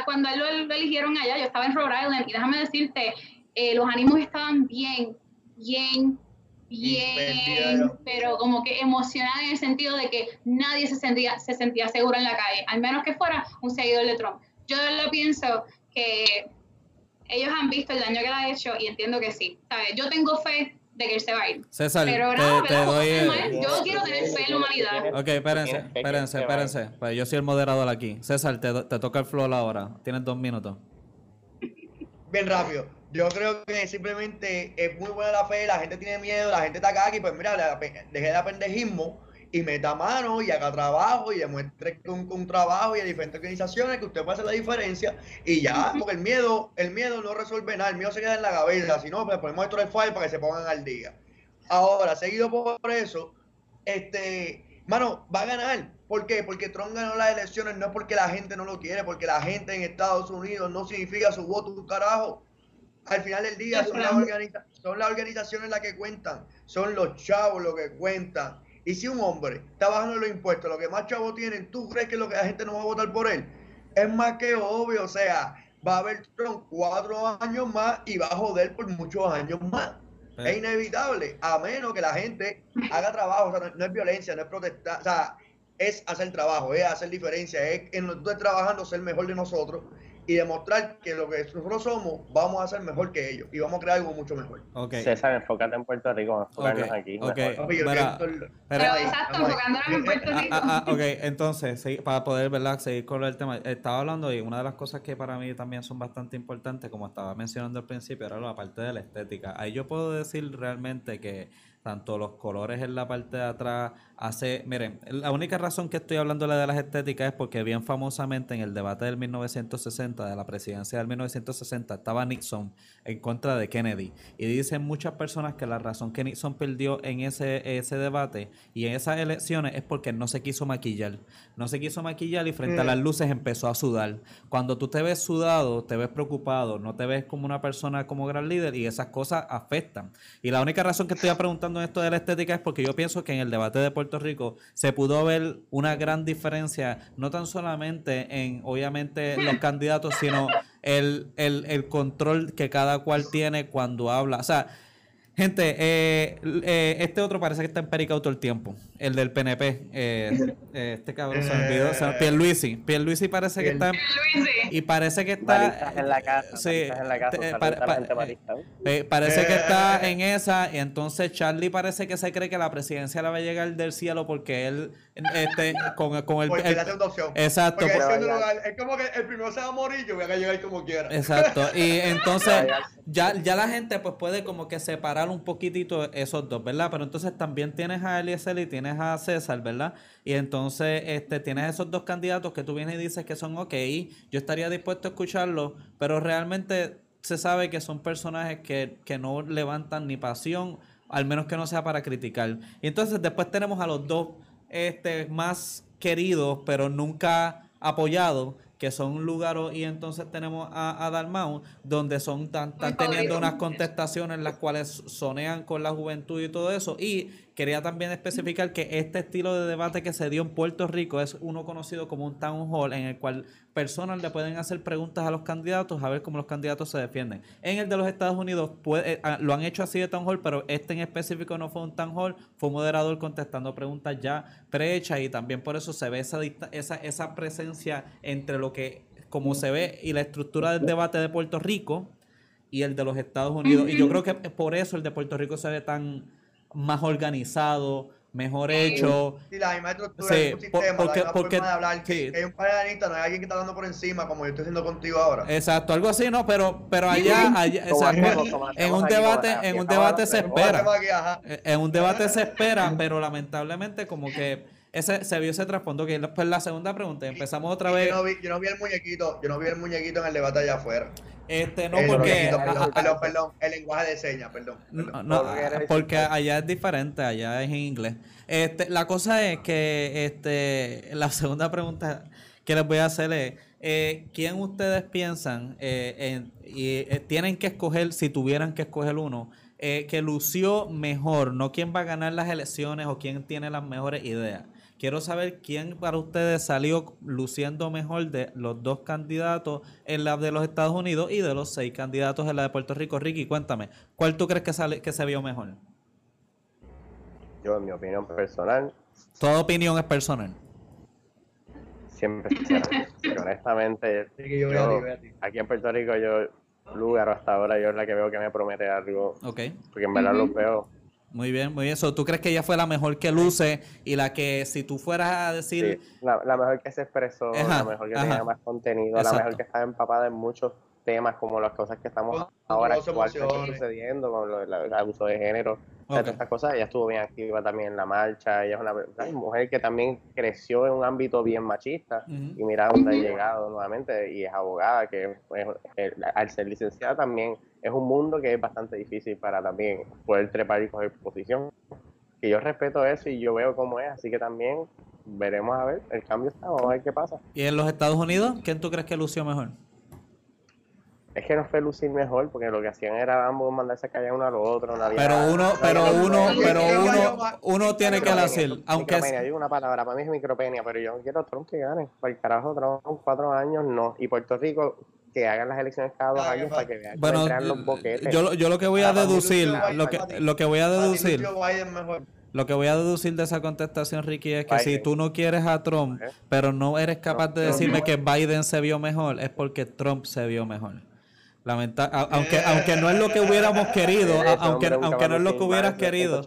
[SPEAKER 2] cuando él lo, eligieron allá, yo estaba en Rhode Island y déjame decirte, eh, los ánimos estaban bien, bien, bien, pero como que emocionada en el sentido de que nadie se sentía, se sentía seguro en la calle, al menos que fuera un seguidor de Trump. Yo lo pienso que ellos han visto el daño que le ha hecho y entiendo que sí. ¿sabes? Yo tengo fe de que él se va a ir.
[SPEAKER 1] César,
[SPEAKER 2] pero
[SPEAKER 1] te, te doy...
[SPEAKER 2] Yo quiero tener fe en la humanidad.
[SPEAKER 1] Ok, espérense, espérense, espérense. Pues yo soy el moderador aquí. César, te, te toca el floor ahora. Tienes dos minutos.
[SPEAKER 3] Bien rápido. Yo creo que simplemente es muy buena la fe, la gente tiene miedo, la gente está acá y pues mira, dejé de apendejismo y meta mano y haga trabajo y demuestre con, con trabajo y a diferentes organizaciones que usted puede hacer la diferencia y ya, porque el miedo, el miedo no resuelve nada, el miedo se queda en la cabeza, si no, pues ponemos esto el file para que se pongan al día. Ahora, seguido por eso, este, mano, va a ganar. ¿Por qué? Porque Trump ganó las elecciones, no es porque la gente no lo quiere, porque la gente en Estados Unidos no significa su voto un carajo. Al final del día son las, son las organizaciones las que cuentan, son los chavos los que cuentan y si un hombre está bajando los impuestos, lo que más chavos tienen, ¿tú crees que lo que la gente no va a votar por él? Es más que obvio, o sea, va a haber Trump cuatro años más y va a joder por muchos años más. Es inevitable, a menos que la gente haga trabajo, o sea, no, es violencia, no es protestar, o sea, es hacer trabajo, es hacer diferencia, es en lo que tú estés trabajando ser mejor de nosotros y demostrar que lo que nosotros somos vamos a ser mejor que ellos y vamos a crear algo mucho mejor.
[SPEAKER 4] Okay. César, enfócate en Puerto Rico, enfocarnos aquí.
[SPEAKER 2] Okay. pero, exacto, enfocándonos en Puerto ah, Rico.
[SPEAKER 1] Ah, ah, ok, entonces, para poder ¿verdad? seguir con el tema, estaba hablando y una de las cosas que para mí también son bastante importantes, como estaba mencionando al principio, era la parte de la estética. Ahí yo puedo decir realmente que tanto los colores en la parte de atrás, hace, miren, la única razón que estoy hablando de las estéticas es porque bien famosamente en el debate del 1960, de la presidencia del 1960, estaba Nixon en contra de Kennedy. Y dicen muchas personas que la razón que Nixon perdió en ese, ese debate y en esas elecciones es porque no se quiso maquillar. No se quiso maquillar y frente a las luces empezó a sudar. Cuando tú te ves sudado, te ves preocupado, no te ves como una persona como gran líder y esas cosas afectan. Y la única razón que estoy preguntando esto de la estética es porque yo pienso que en el debate de Puerto Rico se pudo ver una gran diferencia, no tan solamente en, obviamente, los candidatos, sino el, el, el control que cada cual tiene cuando habla. O sea, Gente, eh, eh, este otro parece que está en Perica todo el tiempo. El del PNP. Eh, eh, este cabrón se olvidó. O sea, Pierluisi. Pierluisi parece que está. Y parece que está.
[SPEAKER 4] en la casa. Sí. En la casa.
[SPEAKER 1] parece que está en esa. Y entonces Charlie parece que se cree que la presidencia le va a llegar del cielo porque él. Este, con, con el.
[SPEAKER 3] Porque el, le opción.
[SPEAKER 1] Exacto.
[SPEAKER 3] es como que el primero se va a morir, yo voy a llegar como quiera.
[SPEAKER 1] Exacto. Y entonces. ya, ya la gente pues puede como que separar un poquitito esos dos, ¿verdad? Pero entonces también tienes a Eliezer y tienes a César, ¿verdad? Y entonces este, tienes esos dos candidatos que tú vienes y dices que son ok, yo estaría dispuesto a escucharlos, pero realmente se sabe que son personajes que, que no levantan ni pasión, al menos que no sea para criticar. Y entonces después tenemos a los dos este, más queridos, pero nunca apoyados, que son Lugaro y entonces tenemos a, a Dalmau, donde son tan, teniendo unas contestaciones las cuales sonean con la juventud y todo eso. Y quería también especificar que este estilo de debate que se dio en Puerto Rico es uno conocido como un town hall en el cual personas le pueden hacer preguntas a los candidatos a ver cómo los candidatos se defienden. En el de los Estados Unidos puede, eh, ah, lo han hecho así de town hall, pero este en específico no fue un town hall, fue un moderador contestando preguntas ya prehechas y también por eso se ve esa, esa, esa presencia entre lo que, como se ve, y la estructura del debate de Puerto Rico y el de los Estados Unidos. Y yo creo que por eso el de Puerto Rico se ve tan más organizado, mejor hecho.
[SPEAKER 3] Sí, la misma estructura sí, un sistema, porque, la porque, forma de hablar. Sí. Que hay un panelista, no hay alguien que está hablando por encima, como yo estoy haciendo contigo ahora.
[SPEAKER 1] Exacto, algo así, ¿no? Pero, pero allá, allá exacto, en un debate, en un debate se espera. En un debate se espera, pero lamentablemente como que ese, se vio ese trasfondo. Que pues la segunda pregunta, empezamos otra vez.
[SPEAKER 3] Yo no, vi, yo no vi el muñequito, yo no vi el muñequito en el debate allá afuera.
[SPEAKER 1] Este, no, porque.
[SPEAKER 3] Perdón, perdón, el lenguaje de señas, perdón.
[SPEAKER 1] No, porque allá es diferente, allá es en inglés. Este, la cosa es que este, la segunda pregunta que les voy a hacer es: eh, ¿quién ustedes piensan eh, y eh, tienen que escoger, si tuvieran que escoger uno, que lució mejor? No quién va a ganar las elecciones o quién tiene las mejores ideas. Quiero saber quién para ustedes salió luciendo mejor de los dos candidatos en la de los Estados Unidos y de los seis candidatos en la de Puerto Rico. Ricky, cuéntame, ¿cuál tú crees que, sale, que se vio mejor?
[SPEAKER 4] Yo, en mi opinión personal.
[SPEAKER 1] Toda opinión es personal.
[SPEAKER 4] Siempre pero honestamente, aquí en Puerto Rico, yo, lugar hasta ahora, yo es la que veo que me promete algo.
[SPEAKER 1] Ok.
[SPEAKER 4] Porque en verdad lo veo
[SPEAKER 1] muy bien, muy bien. ¿Tú crees que ella fue la mejor que luce y la que, si tú fueras a decir...
[SPEAKER 4] Sí, la, mejor que se expresó, la mejor que tenía más contenido, la mejor que estaba empapada en muchos temas como las cosas que estamos ahora sucediendo con el abuso de género, todas estas cosas. Ella estuvo bien activa también en la marcha. Ella es una, mujer que también creció en un ámbito bien machista y mira dónde ha llegado nuevamente y es abogada, que al ser licenciada también es un mundo que es bastante difícil para también poder trepar y coger posición. Que yo respeto eso y yo veo cómo es, así que también veremos a ver, el cambio está, vamos a ver qué pasa.
[SPEAKER 1] ¿Y en los Estados Unidos, quién tú crees que lució mejor?
[SPEAKER 4] Es que no fue lucir mejor, porque lo que hacían era ambos mandarse a callar uno al otro.
[SPEAKER 1] pero uno, pero uno, pero uno, uno tiene que decir, aunque
[SPEAKER 4] micropenia, digo una palabra, para mí es micropenia, pero yo quiero Trump que gane. Para el carajo Trump, cuatro años, no. Y Puerto Rico, que hagan las elecciones cada dos años para que vean
[SPEAKER 1] bueno, los boquetes. Yo, yo lo que voy a deducir, lo que, lo que voy a deducir, lo que voy a deducir de esa contestación, Ricky, es que si tú no quieres a Trump, pero no eres capaz de decirme que Biden se vio mejor, es porque Trump se vio mejor. Lamenta aunque, aunque no es lo que hubiéramos querido, aunque, aunque no es lo que hubieras querido.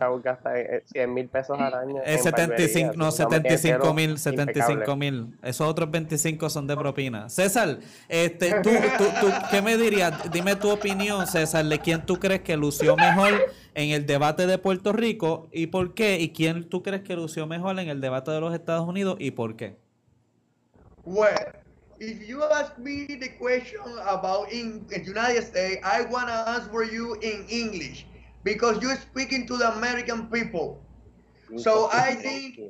[SPEAKER 4] 100 mil pesos al año.
[SPEAKER 1] Es 75, no, 75 mil, 75 mil. Esos otros 25 son de propina. César, este, tú, tú, tú, ¿qué me dirías? Dime tu opinión, César, de quién tú crees que lució mejor en el debate de Puerto Rico y por qué, y quién tú crees que lució mejor en el debate de los Estados Unidos y por qué.
[SPEAKER 3] Bueno if you ask me the question about in, in United States, I want to answer you in English because you're speaking to the American people. So I think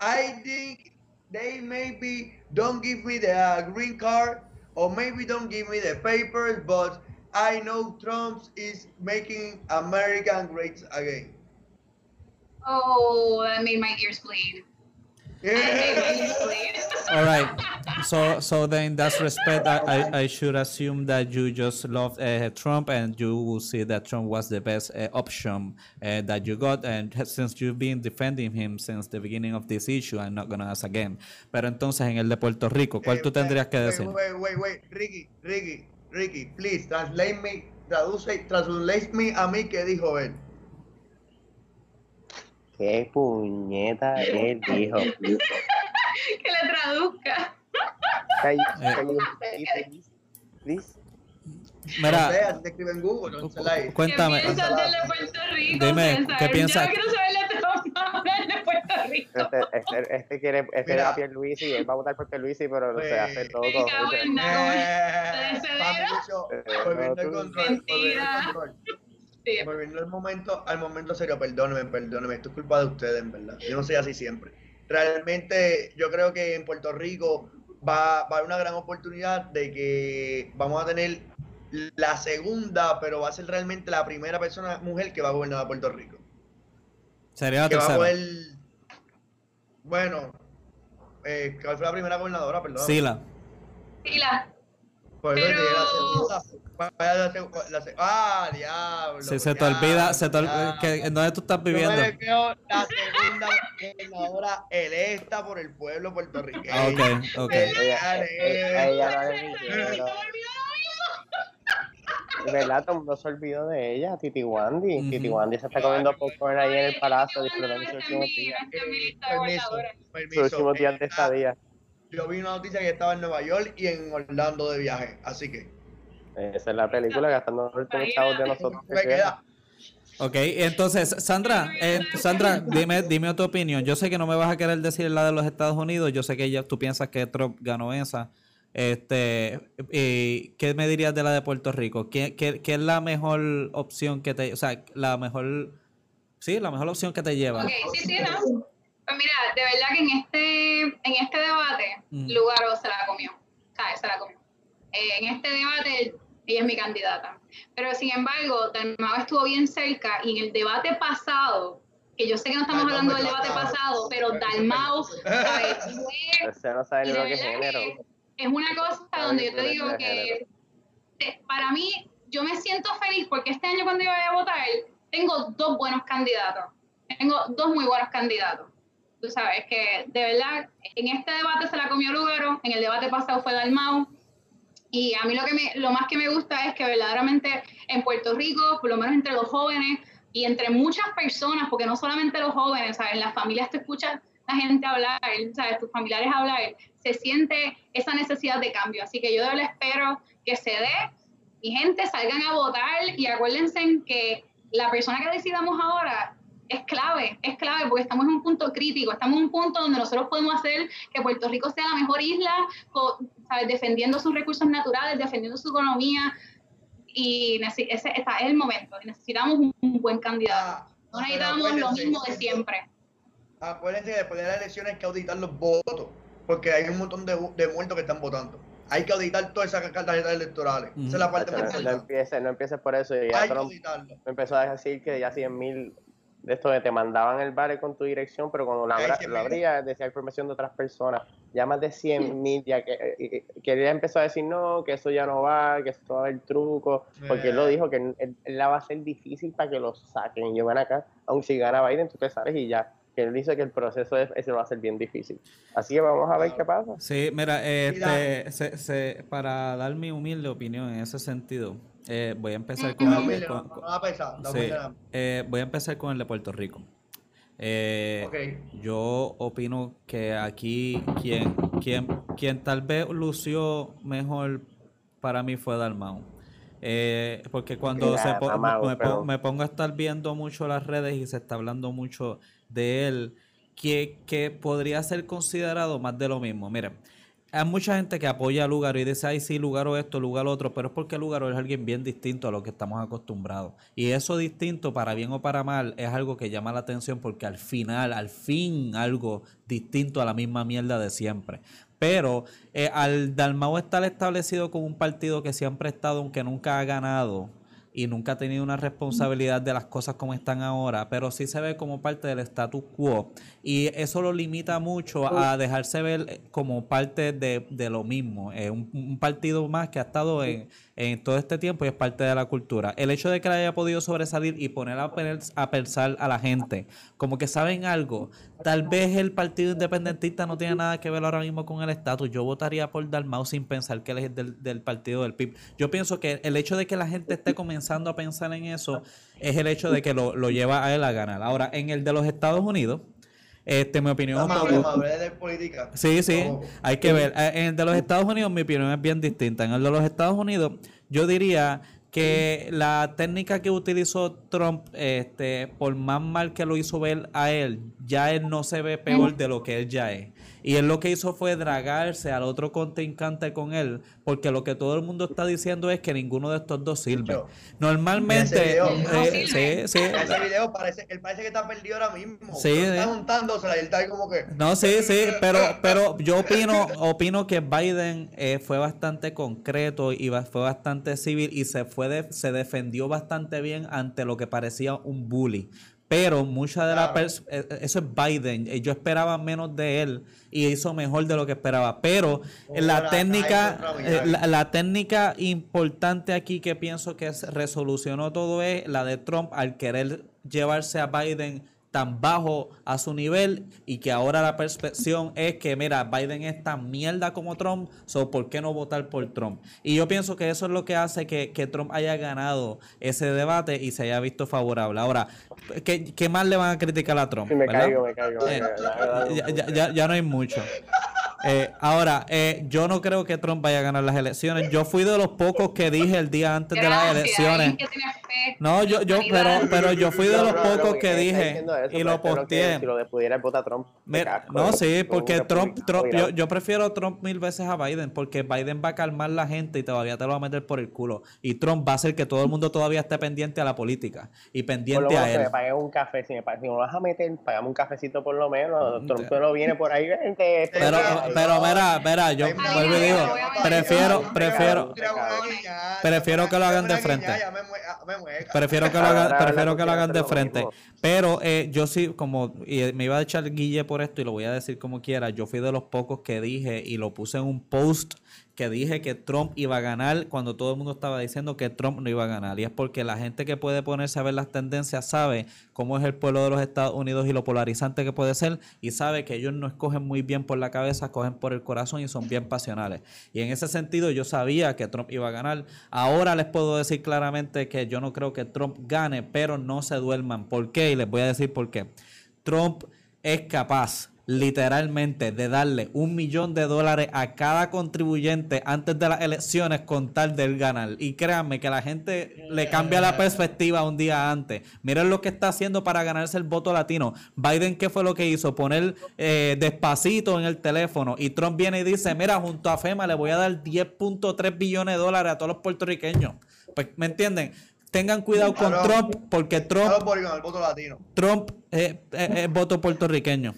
[SPEAKER 3] I think they maybe don't give me the uh, green card or maybe don't give me the papers, but I know Trump is making America great again.
[SPEAKER 2] Oh, that made my ears bleed.
[SPEAKER 1] All right. So, so then, in that respect, I, I, I should assume that you just love uh, Trump, and you will see that Trump was the best uh, option uh, that you got. And since you've been defending him since the beginning of this issue, I'm not gonna ask again. Pero entonces, en el de Puerto Rico, ¿cuál tú tendrías que decir?
[SPEAKER 3] Wait, wait, wait, Ricky, Ricky, Ricky, please translate me, traduce, translate me a mí que dijo él.
[SPEAKER 4] ¿Qué puñeta él dijo?
[SPEAKER 2] que le traduzca.
[SPEAKER 1] Mira, cuéntame.
[SPEAKER 2] ¿Qué piensas de Puerto Rico?
[SPEAKER 1] Dime, ¿qué piensas?
[SPEAKER 2] Yo quiero saber de Puerto
[SPEAKER 4] Este, este, este, quiere, este era Pierluisi y él va a votar por Pierluisi, pero se hace todo. Eh,
[SPEAKER 3] volviendo al momento, al momento serio, perdóneme, perdóneme, esto es culpa de ustedes, en verdad. Yo no soy así siempre. Realmente, yo creo que en Puerto Rico va, va a haber una gran oportunidad de que vamos a tener la segunda, pero va a ser realmente la primera persona mujer que va a gobernar a Puerto Rico.
[SPEAKER 1] Sería la que
[SPEAKER 3] tercera. Va a Bueno, eh, ¿cuál fue la primera gobernadora? Perdón.
[SPEAKER 1] Sila.
[SPEAKER 2] Sila.
[SPEAKER 3] Pues pero... la segunda. Ah, diablo.
[SPEAKER 1] Sí, se te olvida, se te olvida que, ¿en dónde tú estás viviendo? Yo
[SPEAKER 3] me la segunda gobernadora electa por el pueblo puertorriqueño.
[SPEAKER 1] Ah, ok, ok. Ella, ella,
[SPEAKER 4] ella, ¿Verdad? Todo el mundo se olvidó de ella, Titi Wandy. Titi Wandy se está comiendo popcorn ahí en el palacio disfrutando su último día. Su último día de estadía.
[SPEAKER 3] Yo vi una noticia que estaba en Nueva York y en Orlando de viaje, así que.
[SPEAKER 4] Esa es la película gastando los chavos de nosotros. Me
[SPEAKER 1] queda. Ok, entonces, Sandra, eh, Sandra, dime, dime tu opinión. Yo sé que no me vas a querer decir la de los Estados Unidos. Yo sé que ya tú piensas que Trump ganó esa. Este, y ¿qué me dirías de la de Puerto Rico? ¿Qué, qué, qué es la mejor opción que te, o sea, la mejor, sí, la mejor opción que te lleva?
[SPEAKER 2] Ok, sí, sí, no. Pues mira, de verdad que en este, en este debate, mm. Lugaro se la comió, ¿sabes? Se la comió. Eh, en este debate, ella es mi candidata. Pero sin embargo, Dalmau estuvo bien cerca y en el debate pasado, que yo sé que no estamos hablando del debate pasado, pero Dalmau,
[SPEAKER 4] no sabe lo que es género
[SPEAKER 2] es una cosa donde yo te digo que para mí yo me siento feliz porque este año cuando yo vaya a votar tengo dos buenos candidatos. Tengo dos muy buenos candidatos. Tú sabes que de verdad en este debate se la comió Lugaro, en el debate pasado fue Dalmau. Y a mí lo, que me, lo más que me gusta es que verdaderamente en Puerto Rico, por lo menos entre los jóvenes y entre muchas personas, porque no solamente los jóvenes, ¿sabes? en las familias te escuchas la gente hablar, ¿sabes? tus familiares hablar, se siente esa necesidad de cambio. Así que yo le espero que se dé. Mi gente, salgan a votar y acuérdense que la persona que decidamos ahora es clave, es clave porque estamos en un punto crítico, estamos en un punto donde nosotros podemos hacer que Puerto Rico sea la mejor isla, ¿sabes? defendiendo sus recursos naturales, defendiendo su economía y ese, es el momento, necesitamos un, buen candidato, no necesitamos lo mismo de siempre.
[SPEAKER 3] Acuérdense que después de las elecciones hay que auditar los votos porque hay un montón de, de muertos que están votando. Hay que auditar todas esas tarjetas electorales. Esa es la parte
[SPEAKER 4] más importante. No empieces, no empieces por eso. Ya hay que auditarlo. empezó a decir que ya 100 mil de esto de te mandaban el bar con tu dirección, pero cuando la, la abría decía información de otras personas. Ya más de 100 mil, ya que, eh, que él empezó a decir no, que eso ya no va, que eso va a haber truco, porque él lo dijo que él, la va a ser difícil para que lo saquen. Y yo van acá, aun si gana Biden, tú te sabes y ya que él dice que el proceso ese va a ser bien difícil. Así que vamos a ver qué pasa.
[SPEAKER 1] Sí, mira, este, se, para dar mi humilde opinión en ese sentido, eh, voy a empezar con, el, eh, voy a empezar con el de Puerto Rico. Eh, yo opino que aquí quien, quien, quien tal vez lució mejor para mí fue Dalmau. porque cuando se me, pongo a estar viendo mucho las redes y se está hablando mucho de él que, que, podría ser considerado más de lo mismo. Mira, hay mucha gente que apoya a Lugaro y dice, ay, sí, Lugaro esto, Lugaro otro, pero es porque Lugaro es alguien bien distinto a lo que estamos acostumbrados. Y eso distinto, para bien o para mal, es algo que llama la atención porque al final, al fin, algo distinto a la misma mierda de siempre. Pero eh, al Dalmau estar establecido como un partido que siempre ha estado, aunque nunca ha ganado, y nunca ha tenido una responsabilidad de las cosas como están ahora, pero sí se ve como parte del status quo. Y eso lo limita mucho a dejarse ver como parte de, de lo mismo, eh, un, un, partido más que ha estado en, en todo este tiempo y es parte de la cultura. El hecho de que haya podido sobresalir y poner a, a pensar a la gente, como que saben algo, tal vez el partido independentista no tiene nada que ver ahora mismo con el estatus. Yo votaría por Dalmau sin pensar que él es del, del partido del PIB. Yo pienso que el hecho de que la gente esté comenzando a pensar en eso es el hecho de que lo, lo lleva a él a ganar. Ahora, en el de los Estados Unidos, este, mi opinión
[SPEAKER 3] de política.
[SPEAKER 1] Sí, sí, hay que ver. Eh, en el de los Estados Unidos mi opinión es bien distinta. En el de los Estados Unidos yo diría que la técnica que utilizó Trump, este, por más mal que lo hizo ver a él, ya él no se ve peor de lo que él ya es. Y él lo que hizo fue dragarse al otro contrincante con él, porque lo que todo el mundo está diciendo es que ninguno de estos dos sirve. Normalmente.
[SPEAKER 3] Eh, sí, sí. ese video parece, él parece que está perdido ahora mismo. Sí. Está juntándose, él está ahí como que.
[SPEAKER 1] No, sí, sí, pero, pero yo opino, opino que Biden eh, fue bastante concreto y fue bastante civil y se, fue se defendió bastante bien ante lo que parecía un bully. Pero mucha de la personas, eh, eh, eso es Biden, eh, yo esperaba menos de él y hizo mejor de lo que esperaba. Pero la técnica, la, técnica importante aquí que pienso que resolucionó todo es la de Trump al querer llevarse a Biden tan bajo a su nivel y que ahora la percepción es que, mira, Biden es tan mierda como Trump, so ¿por qué no votar por Trump? Y yo pienso que eso es lo que hace que, Trump haya ganado ese debate y se haya visto favorable. Ahora, ¿qué, más le van a criticar a Trump? me caigo, me caigo. Eh, ya, no hay mucho. Eh, ahora, eh, yo no creo que Trump vaya a ganar las elecciones. Yo fui de los pocos que dije el día antes de las elecciones. No, yo, yo, pero, pero yo fui de los pocos que dije y lo posteé.
[SPEAKER 4] Si lo pudiera votar Trump.
[SPEAKER 1] no, sí, porque Trump, Trump yo, yo, prefiero Trump mil veces a Biden, porque Biden va a calmar la gente y todavía te lo va a meter por el culo. Y Trump va a hacer que todo el mundo todavía esté pendiente a la política y pendiente a él.
[SPEAKER 4] me pague un café, si me, si me vas a meter, pagame un cafecito por lo menos. Trump no viene por ahí, gente.
[SPEAKER 1] Pero, pero mira, mira, yo vuelvo y digo, prefiero, prefiero, prefiero que lo hagan de frente. Prefiero que lo hagan, prefiero que lo hagan de frente. Pero eh, yo sí, como y me iba a echar guille por esto y lo voy a decir como quiera, yo fui de los pocos que dije y lo puse en un post que dije que Trump iba a ganar cuando todo el mundo estaba diciendo que Trump no iba a ganar. Y es porque la gente que puede ponerse a ver las tendencias sabe cómo es el pueblo de los Estados Unidos y lo polarizante que puede ser y sabe que ellos no escogen muy bien por la cabeza, escogen por el corazón y son bien pasionales. Y en ese sentido yo sabía que Trump iba a ganar. Ahora les puedo decir claramente que yo no creo que Trump gane, pero no se duerman. ¿Por qué? Y les voy a decir por qué. Trump es capaz literalmente de darle un millón de dólares a cada contribuyente antes de las elecciones con tal del ganar. Y créanme que la gente le cambia la perspectiva un día antes. Miren lo que está haciendo para ganarse el voto latino. Biden, ¿qué fue lo que hizo? Poner eh, despacito en el teléfono. Y Trump viene y dice, mira, junto a FEMA le voy a dar 10.3 billones de dólares a todos los puertorriqueños. Pues, ¿Me entienden? tengan cuidado con Trump porque Trump Trump es voto puertorriqueño.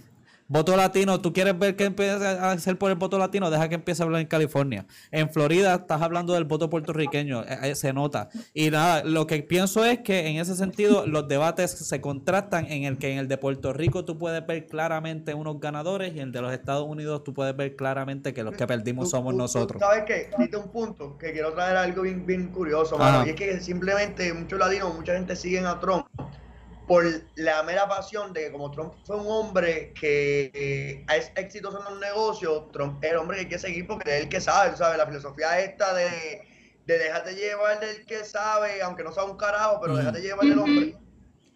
[SPEAKER 1] Voto latino, ¿tú quieres ver qué empieza a hacer por el voto latino? Deja que empiece a hablar en California. En Florida estás hablando del voto puertorriqueño, eh, eh, se nota. Y nada, lo que pienso es que en ese sentido los debates se contrastan en el que en el de Puerto Rico tú puedes ver claramente unos ganadores y en el de los Estados Unidos tú puedes ver claramente que los que perdimos somos nosotros.
[SPEAKER 3] ¿Sabes qué? Dite un punto que quiero traer algo bien, bien curioso, mano, y es que simplemente muchos latinos, mucha gente siguen a Trump por la mera pasión de que como Trump fue un hombre que es exitoso en los negocios, Trump es el hombre que hay que seguir porque es el que sabe, ¿sabes? La filosofía esta de, de déjate llevar del que sabe, aunque no sea un carajo, pero déjate llevar del hombre.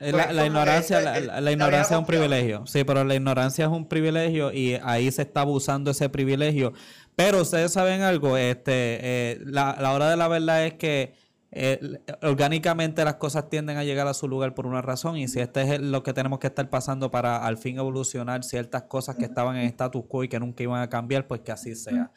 [SPEAKER 1] Eh, la, pues ignorancia, la, ignorancia es un privilegio, sí, pero la ignorancia es un privilegio y ahí se está abusando ese privilegio. Pero ustedes saben algo, este, eh, la, la hora de la verdad es que eh, orgánicamente las cosas tienden a llegar a su lugar por una razón y si este es lo que tenemos que estar pasando para al fin evolucionar ciertas cosas que estaban en status quo y que nunca iban a cambiar, pues que así sea.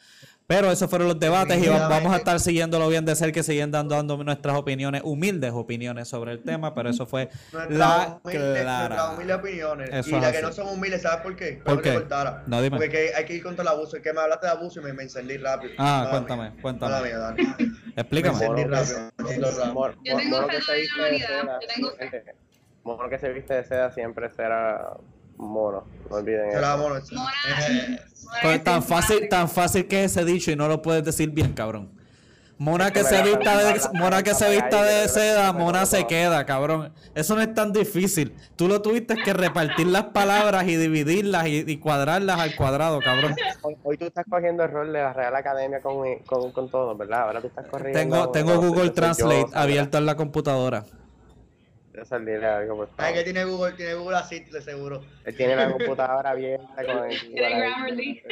[SPEAKER 1] Pero esos fueron los debates y vamos a estar siguiéndolo bien de cerca y siguiendo dando, dando, nuestras opiniones, humildes opiniones sobre el tema, pero eso fue la clara.
[SPEAKER 3] humildes opiniones. y las que no son humildes, ¿sabes por qué?
[SPEAKER 1] ¿Por qué?
[SPEAKER 3] No, dime. Porque hay que ir contra el abuso. Es que me hablaste de abuso y me, me encendí rápido.
[SPEAKER 1] Ah, cuéntame, cuéntame. Explícame. Me encendí rápido.
[SPEAKER 2] Yo tengo fe de humanidad.
[SPEAKER 4] Mono que se viste de seda siempre será mono. No olviden será
[SPEAKER 3] Mono.
[SPEAKER 1] Pues tan fácil, tan fácil que es ese dicho y no lo puedes decir bien, cabrón. Mona que, se vista de, mona que se vista de seda, mona se queda, cabrón. Eso no es tan difícil. Tú lo tuviste que repartir las palabras y dividirlas y, cuadrarlas al cuadrado, cabrón.
[SPEAKER 4] Hoy, tú estás cogiendo el rol de la Real Academia con, con, con todo, ¿verdad? Ahora tú estás corriendo.
[SPEAKER 1] Tengo, tengo Google Translate abierto en la computadora
[SPEAKER 4] salirle algo, por
[SPEAKER 3] favor. que tiene Google, tiene Google Assistant, seguro.
[SPEAKER 4] Él tiene la computadora abierta con el
[SPEAKER 2] Tiene Grammarly.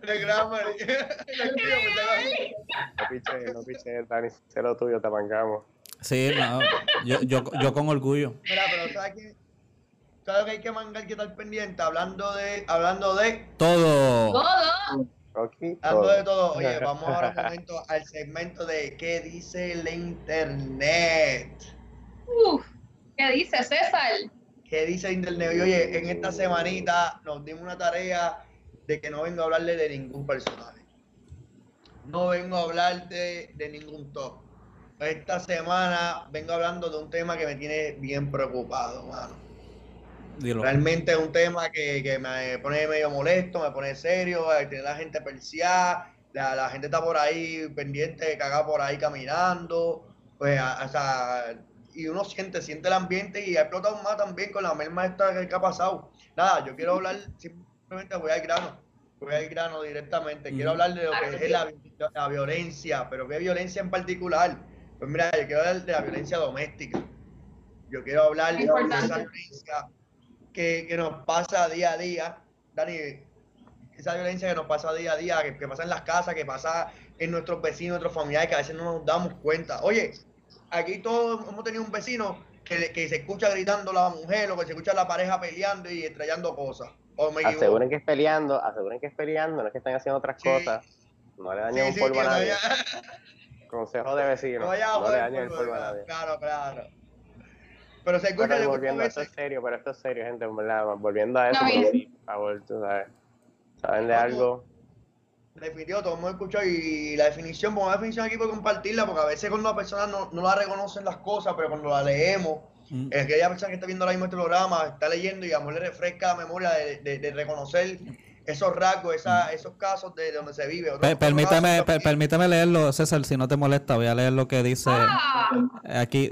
[SPEAKER 3] Tiene Grammarly.
[SPEAKER 4] no piches, no piches, Dani, sé lo tuyo, te mangamos.
[SPEAKER 1] Sí, no, yo, yo, yo con orgullo.
[SPEAKER 3] Mira, pero ¿sabes qué? ¿Sabes que hay que mangar que estar pendiente? Hablando de, hablando de...
[SPEAKER 1] Todo.
[SPEAKER 2] Todo.
[SPEAKER 3] Hablando de todo, oye, vamos ahora un momento al segmento de ¿Qué dice la internet?
[SPEAKER 2] Uf, ¿qué dice César?
[SPEAKER 3] ¿Qué dice internet? Y oye, en esta semanita nos dimos una tarea de que no vengo a hablarle de ningún personaje. No vengo a hablarte de ningún top. Esta semana vengo hablando de un tema que me tiene bien preocupado, mano. Realmente es un tema que, me pone medio molesto, me pone serio, tiene la gente perseada, la, gente está por ahí pendiente, cagar por ahí caminando, pues, y uno siente, siente el ambiente y ha explotado más también con la misma esta que, ha pasado. Nada, yo quiero hablar, simplemente voy al grano, voy al grano directamente, quiero hablar de lo que es la, violencia, pero qué violencia en particular. Pues mira, yo quiero hablar de la violencia doméstica. Yo quiero hablar de esa violencia que, nos pasa día a día, Dani, esa violencia que nos pasa día a día, que, pasa en las casas, que pasa en nuestros vecinos, nuestros familiares, que a veces no nos damos cuenta. Oye, aquí todos hemos tenido un vecino que, que se escucha gritando la mujer o que se escucha la pareja peleando y estrellando cosas.
[SPEAKER 4] aseguren que es peleando, aseguren que es peleando, no es que estén haciendo otras cosas. No le dañen un polvo a nadie. Consejo de vecino. No, le dañen el polvo a nadie.
[SPEAKER 3] Claro, claro. Pero se escucha
[SPEAKER 4] pero volviendo, esto es serio, pero esto es serio, gente, Volviendo a eso, por favor, tú sabes. ¿Saben de algo?
[SPEAKER 3] Definitivo, todo el mundo escuchó y la definición, pongo la definición aquí por compartirla, porque a veces cuando las personas no, no la reconocen las cosas, pero cuando la leemos, mm. es que aquella persona que está viendo ahora mismo este programa está leyendo y a lo le refresca la memoria de, de, de reconocer esos rasgos, esa, esos casos de, donde se vive.
[SPEAKER 1] permítame, permítame leerlo, César, si no te molesta, voy a leer lo que dice ah. aquí.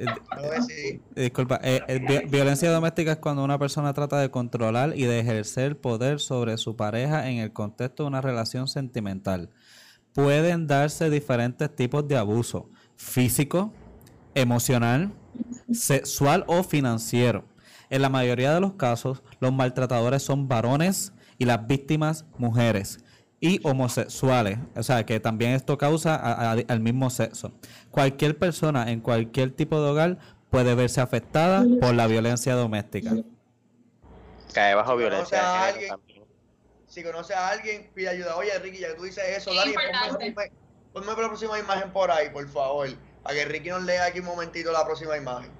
[SPEAKER 1] Disculpa, eh, eh, violencia doméstica es cuando una persona trata de controlar y de ejercer poder sobre su pareja en el contexto de una relación sentimental. Pueden darse diferentes tipos de abuso, físico, emocional, sexual o financiero. En la mayoría de los casos, los maltratadores son varones y las víctimas mujeres y homosexuales, o sea que también esto causa al mismo sexo. Cualquier persona en cualquier tipo de hogar puede verse afectada por la violencia doméstica.
[SPEAKER 4] Cae bajo violencia
[SPEAKER 3] Si conoce a alguien, pide ayuda. Oye, Ricky, ya que tú dices eso, Dani, ponme, ponme, la próxima imagen por ahí, por favor, para que Ricky nos lea aquí un momentito la próxima imagen.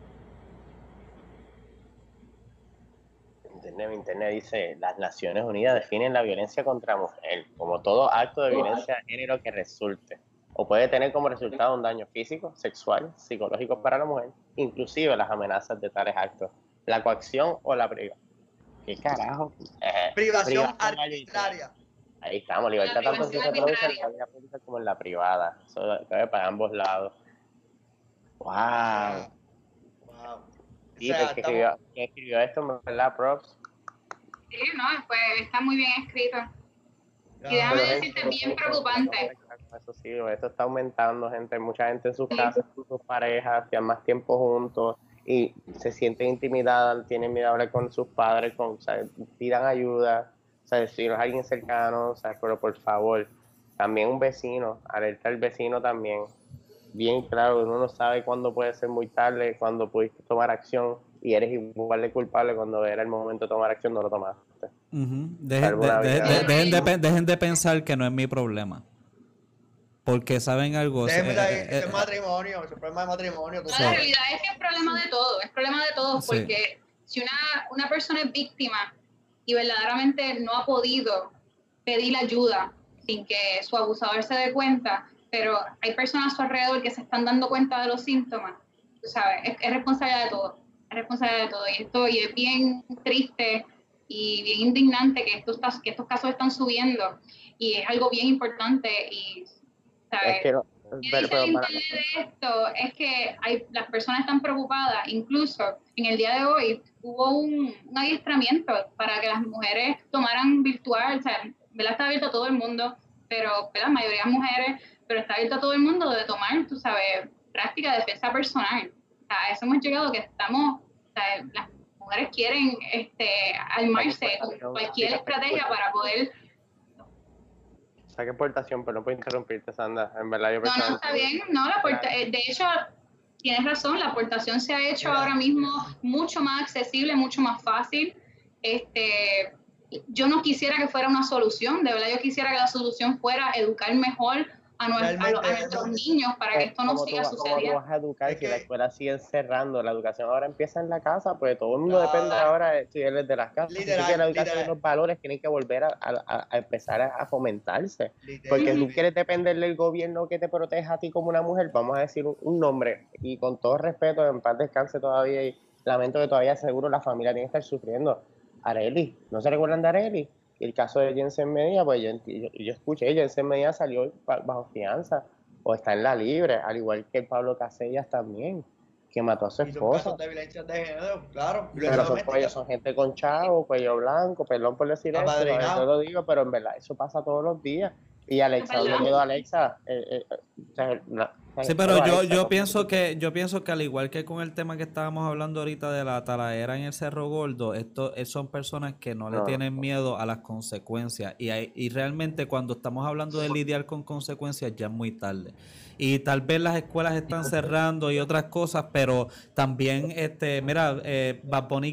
[SPEAKER 4] Internet, Internet dice, las Naciones Unidas definen la violencia contra mujer como todo acto de violencia de género que resulte o puede tener como resultado un daño físico, sexual, psicológico para la mujer, inclusive las amenazas de tales actos, la coacción o la privación. ¿Qué carajo?
[SPEAKER 3] Eh, privación arbitraria.
[SPEAKER 4] Ahí estamos, libertad tanto se produce en la vida pública como en la privada. Eso cabe para ambos lados. ¡Wow! wow. Sí, que, escribió, esto, ¿verdad, Props?
[SPEAKER 2] Sí, no, pues está muy bien escrito. Y déjame decirte, bien preocupante.
[SPEAKER 4] Eso sí, esto está aumentando, gente. Mucha gente en sus casas, con sus parejas, ya más tiempo juntos y se sienten intimidadas, tienen miedo a hablar con sus padres, con, o sea, pidan ayuda, o sea, si no es alguien cercano, o sea, pero por favor, también un vecino, alerta al vecino también, bien claro, uno no sabe cuándo puede ser muy tarde, cuándo pudiste tomar acción y eres igual de culpable cuando era el momento de tomar acción, no lo tomaste.
[SPEAKER 1] dejen, de, dejen, de, pensar que no es mi problema. Porque saben algo.
[SPEAKER 3] Eh, eh, es matrimonio, es problema de matrimonio.
[SPEAKER 2] la realidad es que es problema de todo, es problema de todos, porque si una, una persona es víctima y verdaderamente no ha podido pedir ayuda sin que su abusador se dé cuenta, pero hay personas a su alrededor que se están dando cuenta de los síntomas, tú sabes, es, responsabilidad de todo, es responsabilidad de todo. Y esto y es bien triste y bien indignante que estos, que estos casos están subiendo y es algo bien importante y, ¿sabes? Es que de esto es que hay, las personas están preocupadas, incluso en el día de hoy hubo un, un adiestramiento para que las mujeres tomaran virtual, o sea, ¿verdad? Está abierto a todo el mundo, pero la mayoría de mujeres pero está abierto a todo el mundo de tomar, tú sabes, práctica de defensa personal. A eso hemos llegado que estamos, o sea, las mujeres quieren este, armarse con cualquier estrategia para poder...
[SPEAKER 4] Saque portación, pero no puedo interrumpirte, Sandra. En verdad, yo
[SPEAKER 2] No, no, está bien. No, la puerta, eh, de hecho, tienes razón, la aportación se ha hecho ahora mismo mucho más accesible, mucho más fácil. Este, yo no quisiera que fuera una solución, de verdad yo quisiera que la solución fuera educar mejor a, nuestros niños para que esto no siga sucediendo. ¿Cómo
[SPEAKER 4] vas a educar si la escuela sigue cerrando? La educación ahora empieza en la casa, pues todo el mundo depende ahora de estudiarles de las casas. Literal, la educación y los valores tienen que volver a, a, a empezar a, fomentarse. Porque tú quieres depender del gobierno que te proteja a ti como una mujer, vamos a decir un, nombre, y con todo respeto, en paz descanse todavía, y lamento que todavía seguro la familia tiene que estar sufriendo. Areli, ¿no se recuerdan de Areli? El caso de Jensen Medina, pues yo, yo, escuché, Jensen Medina salió bajo fianza o está en la libre, al igual que Pablo Casellas también, que mató a su esposa. de violencia de género, claro. Pero son, pues, son gente con chavo, cuello blanco, perdón por decir eso, no lo digo, pero en verdad eso pasa todos los días. Y Alexa, ¿dónde quedó Alexa? Eh, eh,
[SPEAKER 1] Sí, pero yo, yo pienso que yo pienso que al igual que con el tema que estábamos hablando ahorita de la taladera en el Cerro Gordo, esto eh, son personas que no, le tienen miedo a las consecuencias. Y, y realmente cuando estamos hablando de lidiar con consecuencias ya es muy tarde. Y tal vez las escuelas están cerrando y otras cosas, pero también, este, mira, eh,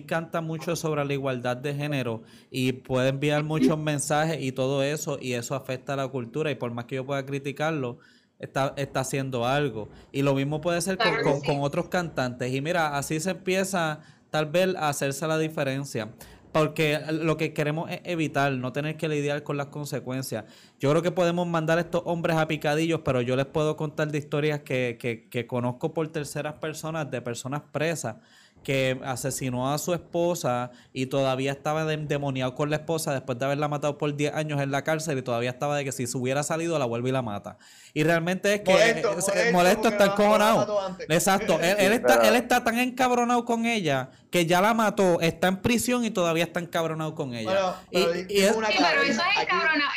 [SPEAKER 1] canta mucho sobre la igualdad de género y puede enviar muchos mensajes y todo eso y eso afecta a la cultura. Y por más que yo pueda criticarlo, está, está haciendo algo. Y lo mismo puede ser con, con, otros cantantes. Y mira, así se empieza tal vez a hacerse la diferencia. Porque lo que queremos es evitar, no tener que lidiar con las consecuencias. Yo creo que podemos mandar a estos hombres a picadillos, pero yo les puedo contar de historias que, que, que conozco por terceras personas, de personas presas, que asesinó a su esposa y todavía estaba endemoniado con la esposa después de haberla matado por 10 años en la cárcel y todavía estaba de que si se hubiera salido la vuelve y la mata. Y realmente es que molesto, está encojonado. Exacto, él, está, él está tan encabronado con ella que ya la mató, está en prisión y todavía está encabronado con ella.
[SPEAKER 2] pero, sí, pero eso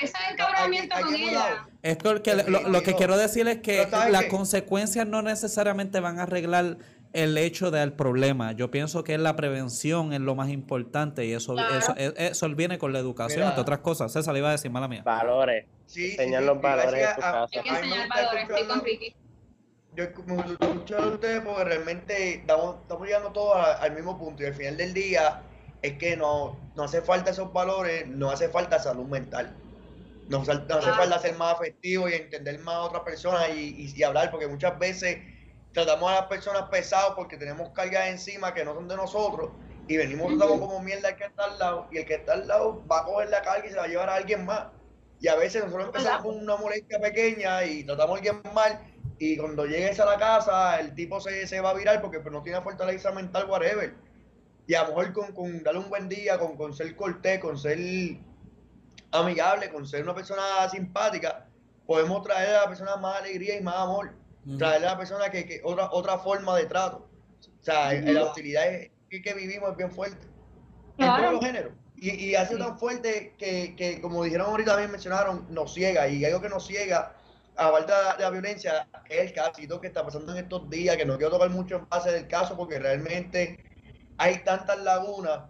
[SPEAKER 2] es, encabronamiento con ella.
[SPEAKER 1] Es porque lo, que quiero decir es que las consecuencias no necesariamente van a arreglar el hecho del problema. Yo pienso que la prevención es lo más importante y eso, eso, e, eso, viene con la educación, entre otras cosas. César le iba a decir, mala mía.
[SPEAKER 4] Valores. Sí, enseñar los valores.
[SPEAKER 2] Hay que enseñar valores, estoy con Ricky.
[SPEAKER 3] Yo escucho a ustedes porque realmente estamos, estamos llegando todos al mismo punto y al final del día es que no, no hace falta esos valores, no hace falta salud mental. No, hace falta ser más afectivo y entender más a otra persona y, y hablar, porque muchas veces tratamos a las personas pesadas porque tenemos cargas encima que no son de nosotros y venimos tratamos como mierda al que está al lado y el que está al lado va a coger la carga y se va a llevar a alguien más. Y a veces nosotros empezamos con una molestia pequeña y tratamos a alguien mal y cuando llegues a la casa el tipo se, se va a virar porque pues, no tiene fortaleza mental, whatever. Y a lo mejor con, con darle un buen día, con, con ser cortés, con ser amigable, con ser una persona simpática, podemos traer a la persona más alegría y más amor traerle a la persona que, otra, otra forma de trato. O sea, la hostilidad que, vivimos es bien fuerte. En todos los géneros. Y, y hace tan fuerte que, que, como dijeron ahorita también mencionaron, nos ciega. Y algo que nos ciega, aparte de la violencia, es el casito que está pasando en estos días, que no quiero tocar mucho en base del caso, porque realmente hay tantas lagunas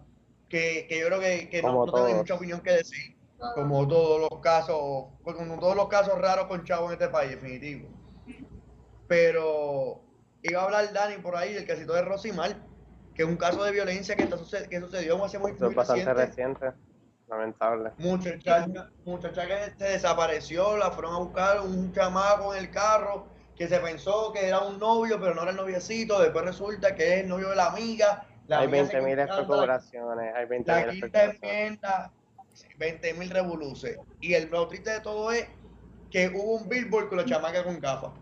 [SPEAKER 3] que, que yo creo que, que no, no tengo mucha opinión que decir. Como todos los casos, como todos los casos raros con Chavo en este país, definitivo. Pero iba a hablar Dani por ahí del casito de Rosimar, que es un caso de violencia que, está que sucedió hace muy, muy
[SPEAKER 4] bastante reciente. Lamentable.
[SPEAKER 3] Muchacha, muchacha que se desapareció, la fueron a buscar un chamaco en el carro que se pensó que era un novio, pero no era el noviecito. Después resulta que es el novio de la amiga.
[SPEAKER 4] hay 20 mil especulaciones, hay 20 mil
[SPEAKER 3] especulaciones. 20 mil revoluciones. Y el lo triste de todo es que hubo un billboard con la chamaca con gafas.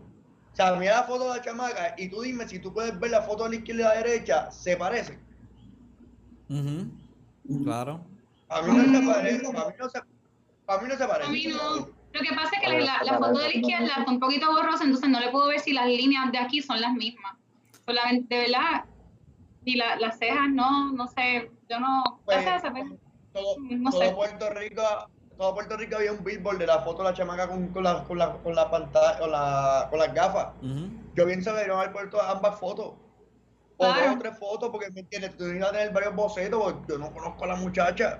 [SPEAKER 3] O sea, mira la foto de la chamaca y tú dime si tú puedes ver la foto de la izquierda y la derecha, ¿se parecen?
[SPEAKER 1] Claro.
[SPEAKER 3] A mí no se parece, a mí no se, a mí no se parece.
[SPEAKER 2] A mí no. Lo que pasa es que la, la, foto de la izquierda está un poquito borrosa, entonces no le puedo ver si las líneas de aquí son las mismas. Solamente, de verdad, y la, las cejas, no, no sé, yo no... Pues,
[SPEAKER 3] todo, no todo sé. Puerto Rico todo Puerto Rico había un billboard de la foto de la chamaca con, con, la, con, la, con la pantalla, con, la, con las gafas. Yo pienso que deberíamos haber puesto ambas fotos. O dos o tres fotos, porque me entiendes, tú tienes que tener varios bocetos, porque yo no conozco a la muchacha.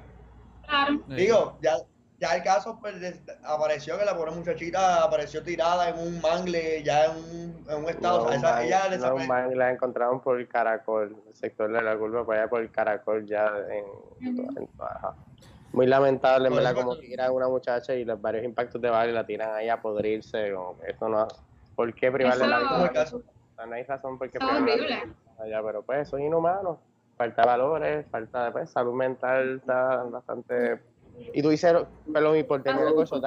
[SPEAKER 2] Claro.
[SPEAKER 3] Digo, ya, ya el caso pues, apareció que la pobre muchachita apareció tirada en un mangle, ya en un, en un estado.
[SPEAKER 4] No, esa, ella no, un mangle la encontraron por el caracol, el sector de la curva, para allá por el caracol, ya en. Muy lamentable, ¿verdad? Como tiran a una muchacha y los varios impactos de bala y la tiran ahí a podrirse. Como, eso no. ¿Por qué privarle la vida? No hay razón por qué privarle vida. Pero pues, son inhumanos. Falta valores, falta de pues, salud mental, está bastante y tú dices, perdón, y por tener algo eso,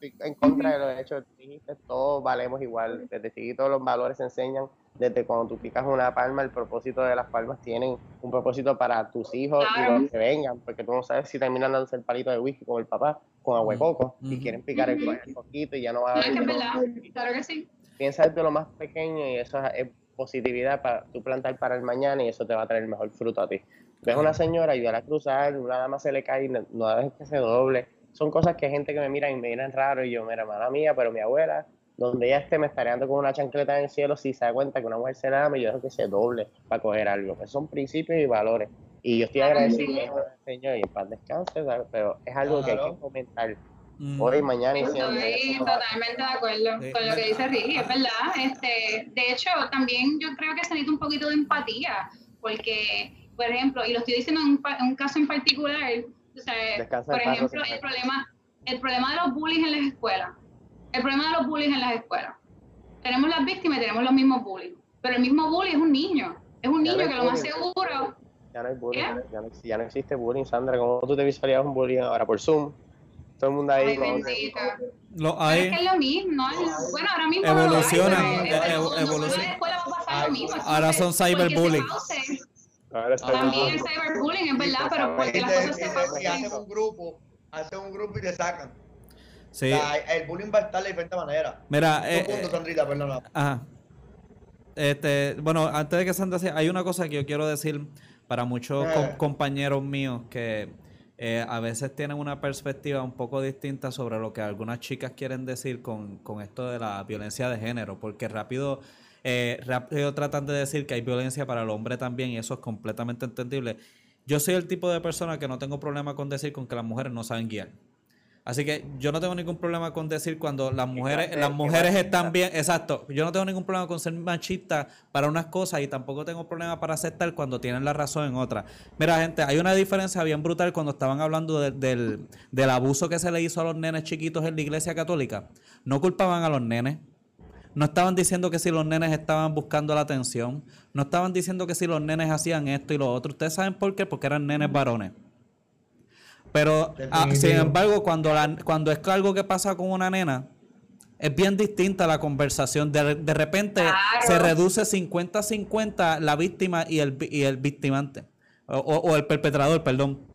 [SPEAKER 4] en contra de los hechos, dijiste, todos valemos igual. Desde chiquitos los valores se enseñan. Desde cuando tú picas una palma, el propósito de las palmas tienen un propósito para tus hijos y los que vengan, porque tú no sabes si terminan dándose el palito de whisky con el papá, con agua de coco, y quieren picar el, poquito y ya no va a...
[SPEAKER 2] claro que sí.
[SPEAKER 4] Piensa desde lo más pequeño y eso es positividad para tú plantar para el mañana y eso te va a traer el mejor fruto a ti. Ves una señora y a cruzar, una dama se le cae y no, dejes que se doble. Son cosas que hay gente que me mira y me miran raro y yo, mira, mala mía, pero mi abuela, donde ella esté, me estaría dando con una chancleta en el cielo si se da cuenta que una mujer se la y yo dejo que se doble para coger algo. Pues son principios y valores. Y yo estoy agradecido señor y en paz descanse, pero es algo que hay que comentar. Mm. Hoy, mañana y siempre.
[SPEAKER 2] Estoy totalmente de acuerdo con lo que dice Ricky, es verdad. Este, de hecho, también yo creo que se necesita un poquito de empatía, porque por ejemplo, y lo estoy diciendo en un, caso en particular, o sea, por ejemplo, el problema, el problema de los bullies en las escuelas, el problema de los bullies en las escuelas. Tenemos las víctimas y tenemos los mismos bullies, pero el mismo bully es un niño, es un niño que lo más seguro...
[SPEAKER 4] Ya no hay bullying, ya no, ya no, existe bullying, Sandra, ¿cómo tú te visualizas un bullying ahora por Zoom? Todo el mundo ahí. Ay,
[SPEAKER 2] lo hay. Es que es lo mismo. Bueno, ahora mismo.
[SPEAKER 1] Evolucionan. Evolucionan. Ahora son cyberbullying.
[SPEAKER 2] También el cyberbullying, es verdad, pero porque las cosas se pasan.
[SPEAKER 3] hacen un grupo, hacen un grupo y te sacan. Sí. el bullying va a estar de diferente manera.
[SPEAKER 1] Mira, eh, punto, Sandrita, perdona. Ajá. Este, bueno, antes de que Sandra sea, hay una cosa que yo quiero decir para muchos eh. compañeros míos que eh, a veces tienen una perspectiva un poco distinta sobre lo que algunas chicas quieren decir con, con esto de la violencia de género, porque rápido eh, rápido tratan de decir que hay violencia para el hombre también y eso es completamente entendible. Yo soy el tipo de persona que no tengo problema con decir con que las mujeres no saben guiar. Así que yo no tengo ningún problema con decir cuando las mujeres, las mujeres están bien, exacto, yo no tengo ningún problema con ser machista para unas cosas y tampoco tengo problema para aceptar cuando tienen la razón en otras. Mira, gente, hay una diferencia bien brutal cuando estaban hablando del, del abuso que se le hizo a los nenes chiquitos en la iglesia católica. No culpaban a los nenes, no estaban diciendo que si los nenes estaban buscando la atención. No estaban diciendo que si los nenes hacían esto y lo otro. Ustedes saben por qué, porque eran nenes varones. Pero, ah, sin embargo, cuando, cuando es algo que pasa con una nena, es bien distinta la conversación. De, repente se reduce 50-50 la víctima y el, y el victimante. o, el perpetrador, perdón.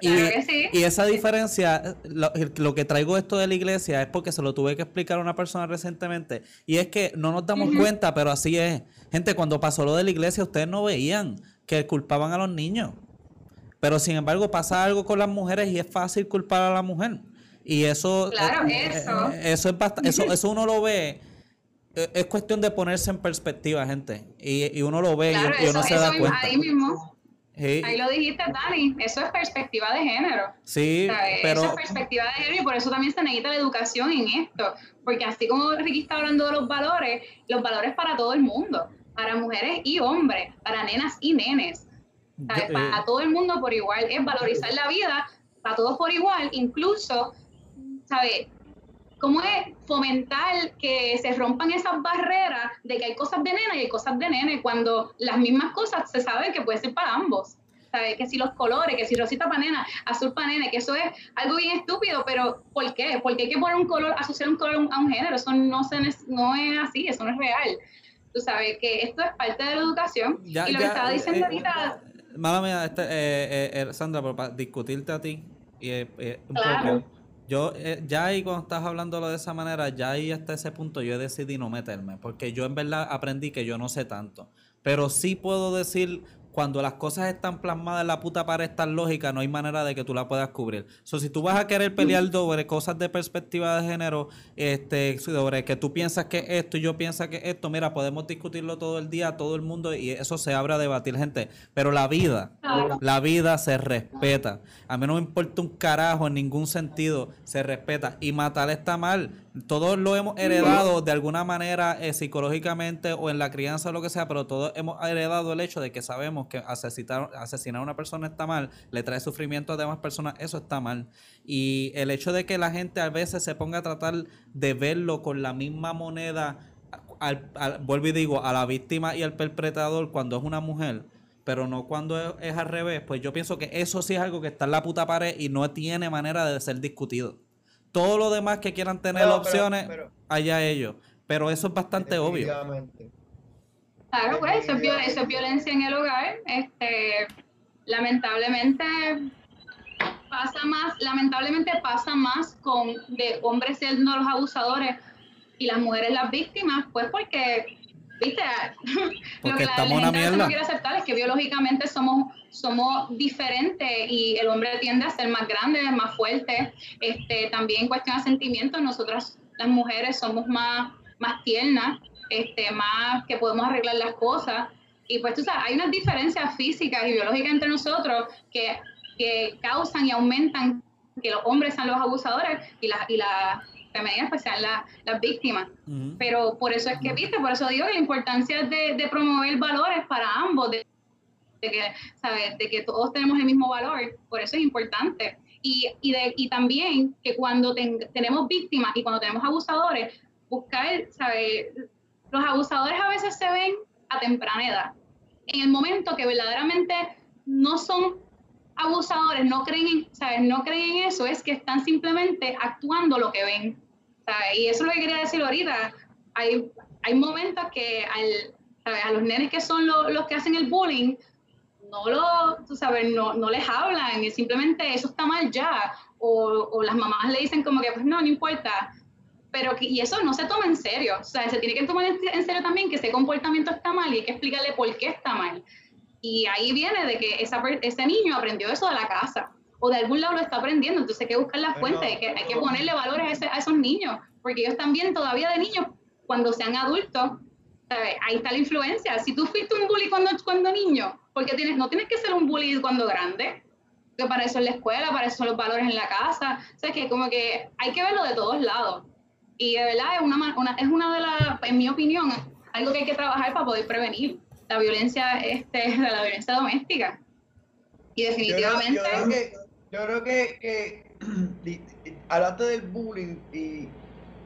[SPEAKER 1] Y, esa diferencia, lo, que traigo esto de la iglesia es porque se lo tuve que explicar a una persona recientemente. Y es que no nos damos cuenta, pero así es. Gente, cuando pasó lo de la iglesia, ustedes no veían que culpaban a los niños. Pero sin embargo, pasa algo con las mujeres y es fácil culpar a la mujer. Y eso,
[SPEAKER 2] claro, eh, eso.
[SPEAKER 1] Eh, eso, es eso, eso uno lo ve eh, es cuestión de ponerse en perspectiva, gente. Y, uno lo ve y, uno se da cuenta.
[SPEAKER 2] Ahí mismo. Ahí lo dijiste, Dani, eso es perspectiva de género.
[SPEAKER 1] Sí, pero...
[SPEAKER 2] Eso es perspectiva de género y por eso también se necesita la educación en esto, porque así como Ricky está hablando de los valores, los valores para todo el mundo, para mujeres y hombres, para nenas y nenes, para eh, todo el mundo por igual, es valorizar la vida para todos por igual, incluso, ¿sabes? ¿Cómo es fomentar que se rompan esas barreras de que hay cosas de nena y hay cosas de nene cuando las mismas cosas se saben que puede ser para ambos? ¿Sabes? Que si los colores, que si rosita para nena, azul para nene, que eso es algo bien estúpido, pero ¿por qué? Porque hay que poner un color, asociar un color a un género, eso no, se, no es así, eso no es real. Tú sabes que esto es parte de la educación y lo que estaba diciendo eh, ahorita...
[SPEAKER 1] Mala mía, este, eh, eh, Sandra, para discutirte a ti y un poco yo eh, ya ahí cuando estás hablándolo de esa manera, ya ahí hasta ese punto yo decidí no meterme, porque yo en verdad aprendí que yo no sé tanto, pero sí puedo decir cuando las cosas están plasmadas en la puta pared tan lógica, no hay manera de que tú la puedas cubrir. So, si tú vas a querer pelear sobre cosas de perspectiva de género, este, sobre que tú piensas que esto y yo pienso que esto, mira, podemos discutirlo todo el día, todo el mundo, y eso se abre a debatir, gente. Pero la vida, la vida se respeta. A mí no me importa un carajo en ningún sentido, se respeta. Y matar está mal todos lo hemos heredado de alguna manera eh, psicológicamente o en la crianza o lo que sea, pero todos hemos heredado el hecho de que sabemos que asesinar, asesinar a una persona está mal, le trae sufrimiento a demás personas, eso está mal. Y el hecho de que la gente a veces se ponga a tratar de verlo con la misma moneda, al, vuelvo y digo, a la víctima y al perpetrador cuando es una mujer, pero no cuando es al revés, pues yo pienso que eso sí es algo que está en la puta pared y no tiene manera de ser discutido. Todo lo demás que quieran tener opciones, allá ellos. Pero eso es bastante obvio.
[SPEAKER 2] Claro, pues eso es, violencia en el hogar. Este, lamentablemente pasa más, lamentablemente pasa más con de hombres siendo los abusadores y las mujeres las víctimas, pues porque viste, lo que la, gente no quiere aceptar es que biológicamente somos somos diferentes y el hombre tiende a ser más grande, más fuerte. Este, también en cuestión de sentimientos, nosotras las mujeres somos más, más tiernas, este, más que podemos arreglar las cosas. Y pues tú sabes, hay unas diferencias físicas y biológicas entre nosotros que, que causan y aumentan que los hombres sean los abusadores y las y la femeninas pues sean las víctimas. Pero por eso es que, viste, por eso digo que la importancia de, de promover valores para ambos, de, de que, ¿sabes? de que todos tenemos el mismo valor, por eso es importante. Y, y, de, y también que cuando tenemos víctimas y cuando tenemos abusadores, buscar, ¿sabes? Los abusadores a veces se ven a temprana edad. En el momento que verdaderamente no son abusadores, no creen en, ¿sabes? No creen en eso, es que están simplemente actuando lo que ven. ¿Sabes? Y eso es lo que quería decir ahorita. Hay, hay momentos que al, ¿sabes? a los nenes que son los que hacen el bullying, no lo, tú sabes, no, no les hablan, y simplemente eso está mal ya, o, o, las mamás le dicen como que, pues no, no importa, pero que, y eso no se toma en serio, o sea, se tiene que tomar en serio también que ese comportamiento está mal y hay que explicarle por qué está mal. Y ahí viene de que esa, ese niño aprendió eso de la casa, o de algún lado lo está aprendiendo, entonces hay que buscar la fuente, hay, que, hay que ponerle valores a, a esos niños, porque ellos también todavía de niños, cuando sean adultos, ahí está la influencia. Si tú fuiste un bully cuando, cuando niño, porque tienes, no tienes que ser un bully cuando grande, que para eso es la escuela, para eso son los valores en la casa. O sea, que como que hay que verlo de todos lados. Y de verdad es una, una, es una de las, en mi opinión, algo que hay que trabajar para poder prevenir la violencia, este, la violencia doméstica. Y definitivamente...
[SPEAKER 3] Yo creo, que, que, hablaste del bullying y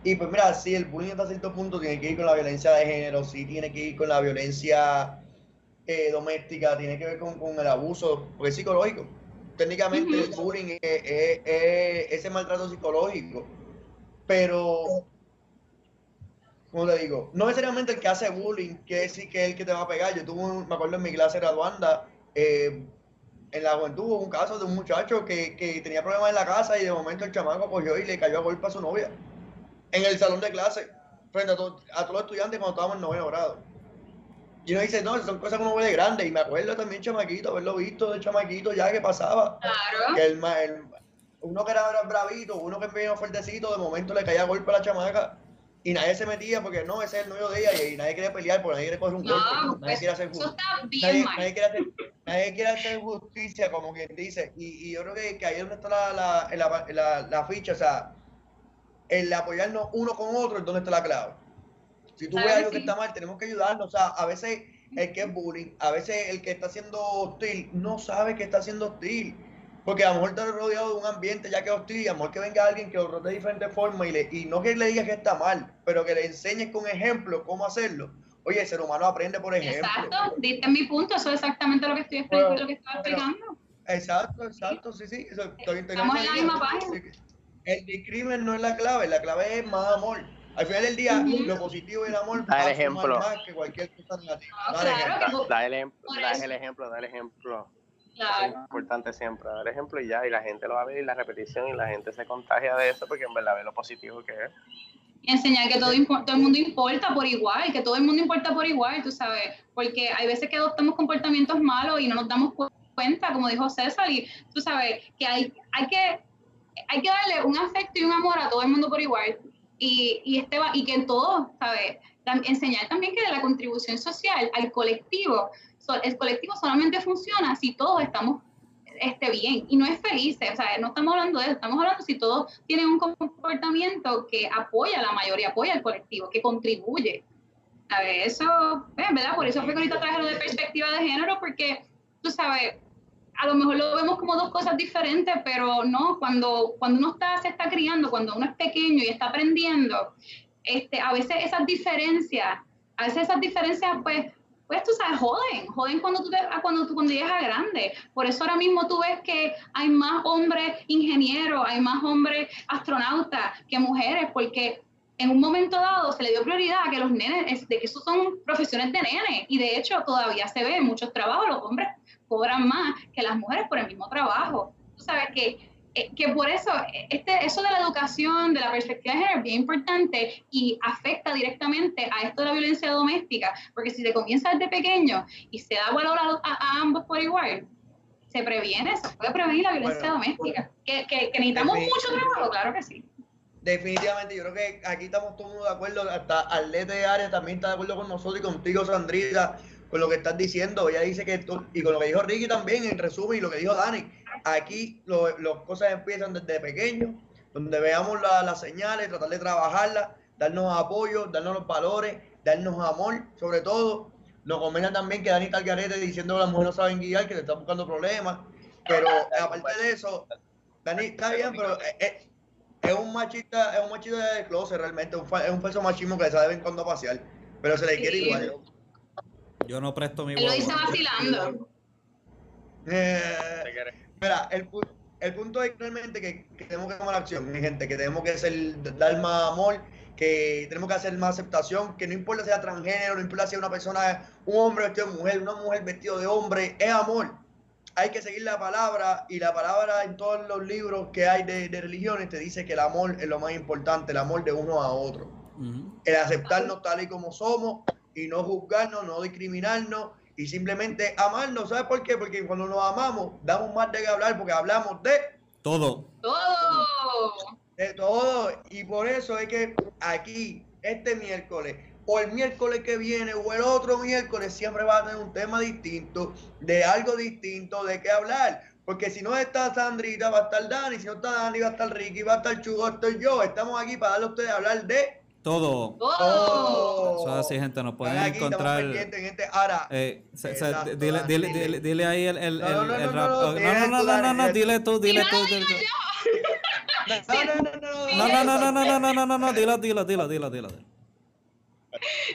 [SPEAKER 3] y pues mira, sí, el bullying hasta cierto punto tiene que ir con la violencia de género, sí tiene que ir con la violencia eh, doméstica, tiene que ver con, el abuso, porque es psicológico. Técnicamente el bullying es, ese maltrato psicológico. Pero, ¿cómo te digo? No necesariamente el que hace bullying quiere decir que es el que te va a pegar. Yo tuve, me acuerdo en mi clase graduanda, eh, en la juventud hubo un caso de un muchacho que, que tenía problemas en la casa y de momento el chamaco cogió y le cayó a golpe a su novia en el salón de clase, frente a, todos los estudiantes cuando estábamos en noveno grado. Y uno dice, no, son cosas como muy de grande. Y me acuerdo también, chamaquito, haberlo visto de chamaquito ya que pasaba. Claro. Que el, uno que era bravito, uno que vino fuertecito, de momento le caía golpe a la chamaca. Y nadie se metía porque no, ese es el novio de ella y, nadie quiere pelear porque nadie quiere coger un golpe. nadie pues, quiere hacer justicia. Nadie, quiere hacer, nadie quiere hacer justicia, como quien dice. Y, y yo creo que, que ahí es donde está la, la, la, la ficha. O sea, el apoyarnos uno con otro es donde está la clave. Si tú ves algo que está mal, tenemos que ayudarnos. O sea, a veces el que es bullying, a veces el que está siendo hostil, no sabe que está siendo hostil. Porque a lo mejor está rodeado de un ambiente ya que hostil, a lo mejor que venga alguien que lo trate de diferente forma y, le, y no que le diga que está mal, pero que le enseñes con ejemplo cómo hacerlo. Oye, el ser humano aprende por ejemplo.
[SPEAKER 2] Exacto, diste mi punto, eso es exactamente lo que estoy explicando. lo que estaba explicando.
[SPEAKER 3] Exacto, exacto, sí, sí.
[SPEAKER 2] Eso, estoy, Estamos en la misma página
[SPEAKER 3] el discrimen no es la clave, la clave es más amor. Al final del día, lo positivo y el amor
[SPEAKER 4] da el ejemplo.
[SPEAKER 3] más que cualquier cosa
[SPEAKER 4] negativa. da, el ejemplo, da el ejemplo, da el ejemplo. Es importante siempre dar ejemplo y ya, y la gente lo va a ver y la repetición y la gente se contagia de eso porque en verdad ve lo positivo que es.
[SPEAKER 2] enseñar que todo, todo el mundo importa por igual, que todo el mundo importa por igual, tú sabes, porque hay veces que adoptamos comportamientos malos y no nos damos cuenta, como dijo César, y tú sabes que hay, hay que hay que darle un afecto y un amor a todo el mundo por igual. Y, y, este y que en todo, ¿sabes? Enseñar también que de la contribución social al colectivo, el colectivo solamente funciona si todos estamos este, bien y no es feliz, o sea, no estamos hablando de eso, estamos hablando si todos tienen un comportamiento que apoya a la mayoría, apoya al colectivo, que contribuye. A ver, eso, ¿verdad? Por eso fue que ahorita traje lo de perspectiva de género, porque, tú sabes, a lo mejor lo vemos como dos cosas diferentes, pero no, cuando, cuando uno está, se está criando, cuando uno es pequeño y está aprendiendo, este, a veces esas diferencias, a veces esas diferencias, pues, pues tú sabes, joden, joden cuando tú, te, cuando tú cuando llegas a grande. Por eso ahora mismo tú ves que hay más hombres ingenieros, hay más hombres astronautas que mujeres, porque en un momento dado se le dio prioridad a que los nenes, de que eso son profesiones de nenes, y de hecho todavía se ve en muchos trabajos, los hombres cobran más que las mujeres por el mismo trabajo. Tú sabes que, que por eso, este, eso de la educación, de la perspectiva de género es bien importante y afecta directamente a esto de la violencia doméstica, porque si se comienza desde pequeño y se da valor a, ambos por igual, se previene, se puede prevenir la violencia doméstica. que, que, necesitamos mucho trabajo, claro que sí.
[SPEAKER 3] Definitivamente, yo creo que aquí estamos todos de acuerdo, hasta Arlete de Área también está de acuerdo con nosotros y contigo, Sandrita con lo que estás diciendo. Ella dice que, tú, y con lo que dijo Ricky también, en resumen, y lo que dijo Dani, aquí las cosas empiezan desde pequeños, donde veamos las señales, tratar de trabajarlas, darnos apoyo, darnos los valores, darnos amor, sobre todo. Nos comenta también que Dani está al garete diciendo que las mujeres no saben guiar, que le están buscando problemas. Pero aparte de eso, Dani está bien, pero es, un machista, es un machista de closet realmente, es un falso machismo que se sabe en cuando pasear, pero se le quiere igual.
[SPEAKER 1] Yo no presto mi
[SPEAKER 2] voz. Lo hice vacilando.
[SPEAKER 3] Eh, mira, el, el, punto es realmente que, tenemos que tomar acción, mi gente, que tenemos que hacer, dar más amor, que tenemos que hacer más aceptación, que no importa si sea transgénero, no importa si es una persona, un hombre vestido de mujer, una mujer vestido de hombre, es amor. Hay que seguir la palabra y la palabra en todos los libros que hay de, de religiones te dice que el amor es lo más importante, el amor de uno a otro. El aceptarnos tal y como somos, y no juzgarnos, no discriminarnos y simplemente amarnos. ¿Sabes por qué? Porque cuando nos amamos, damos más de qué hablar porque hablamos de
[SPEAKER 1] todo.
[SPEAKER 2] Todo.
[SPEAKER 3] De todo. Y por eso es que aquí, este miércoles, o el miércoles que viene, o el otro miércoles, siempre va a tener un tema distinto, de algo distinto, de qué hablar. Porque si no está Sandrita, va a estar Dani, si no está Dani, va a estar Ricky, va a estar Chugo, estoy yo. Estamos aquí para darle a ustedes a hablar de
[SPEAKER 1] todo.
[SPEAKER 2] Todo.
[SPEAKER 1] Eso es así, gente. Nos pueden encontrar. Eh, dile, dile, dile, dile, ahí el, el, el, el rap. No, no, no, no, no, no, dile tú, dile tú. No, no, no, no, no, no, no, no, no, dilo, dilo, dilo, dilo, dilo.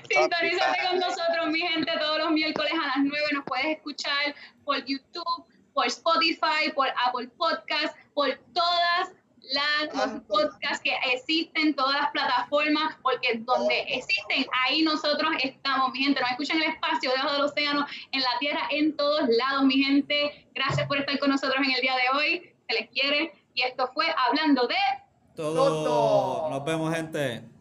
[SPEAKER 2] Sintonízate con nosotros, mi gente, todos los miércoles a las 9. Nos puedes escuchar por YouTube, por Spotify, por Apple Podcast, por todas las, los podcasts que existen, todas las plataformas, porque donde existen, ahí nosotros estamos, mi gente. Nos escuchan en el espacio, debajo del océano, en la tierra, en todos lados, mi gente. Gracias por estar con nosotros en el día de hoy. Se les quiere. Y esto fue Hablando de
[SPEAKER 1] todo. Nos vemos, gente.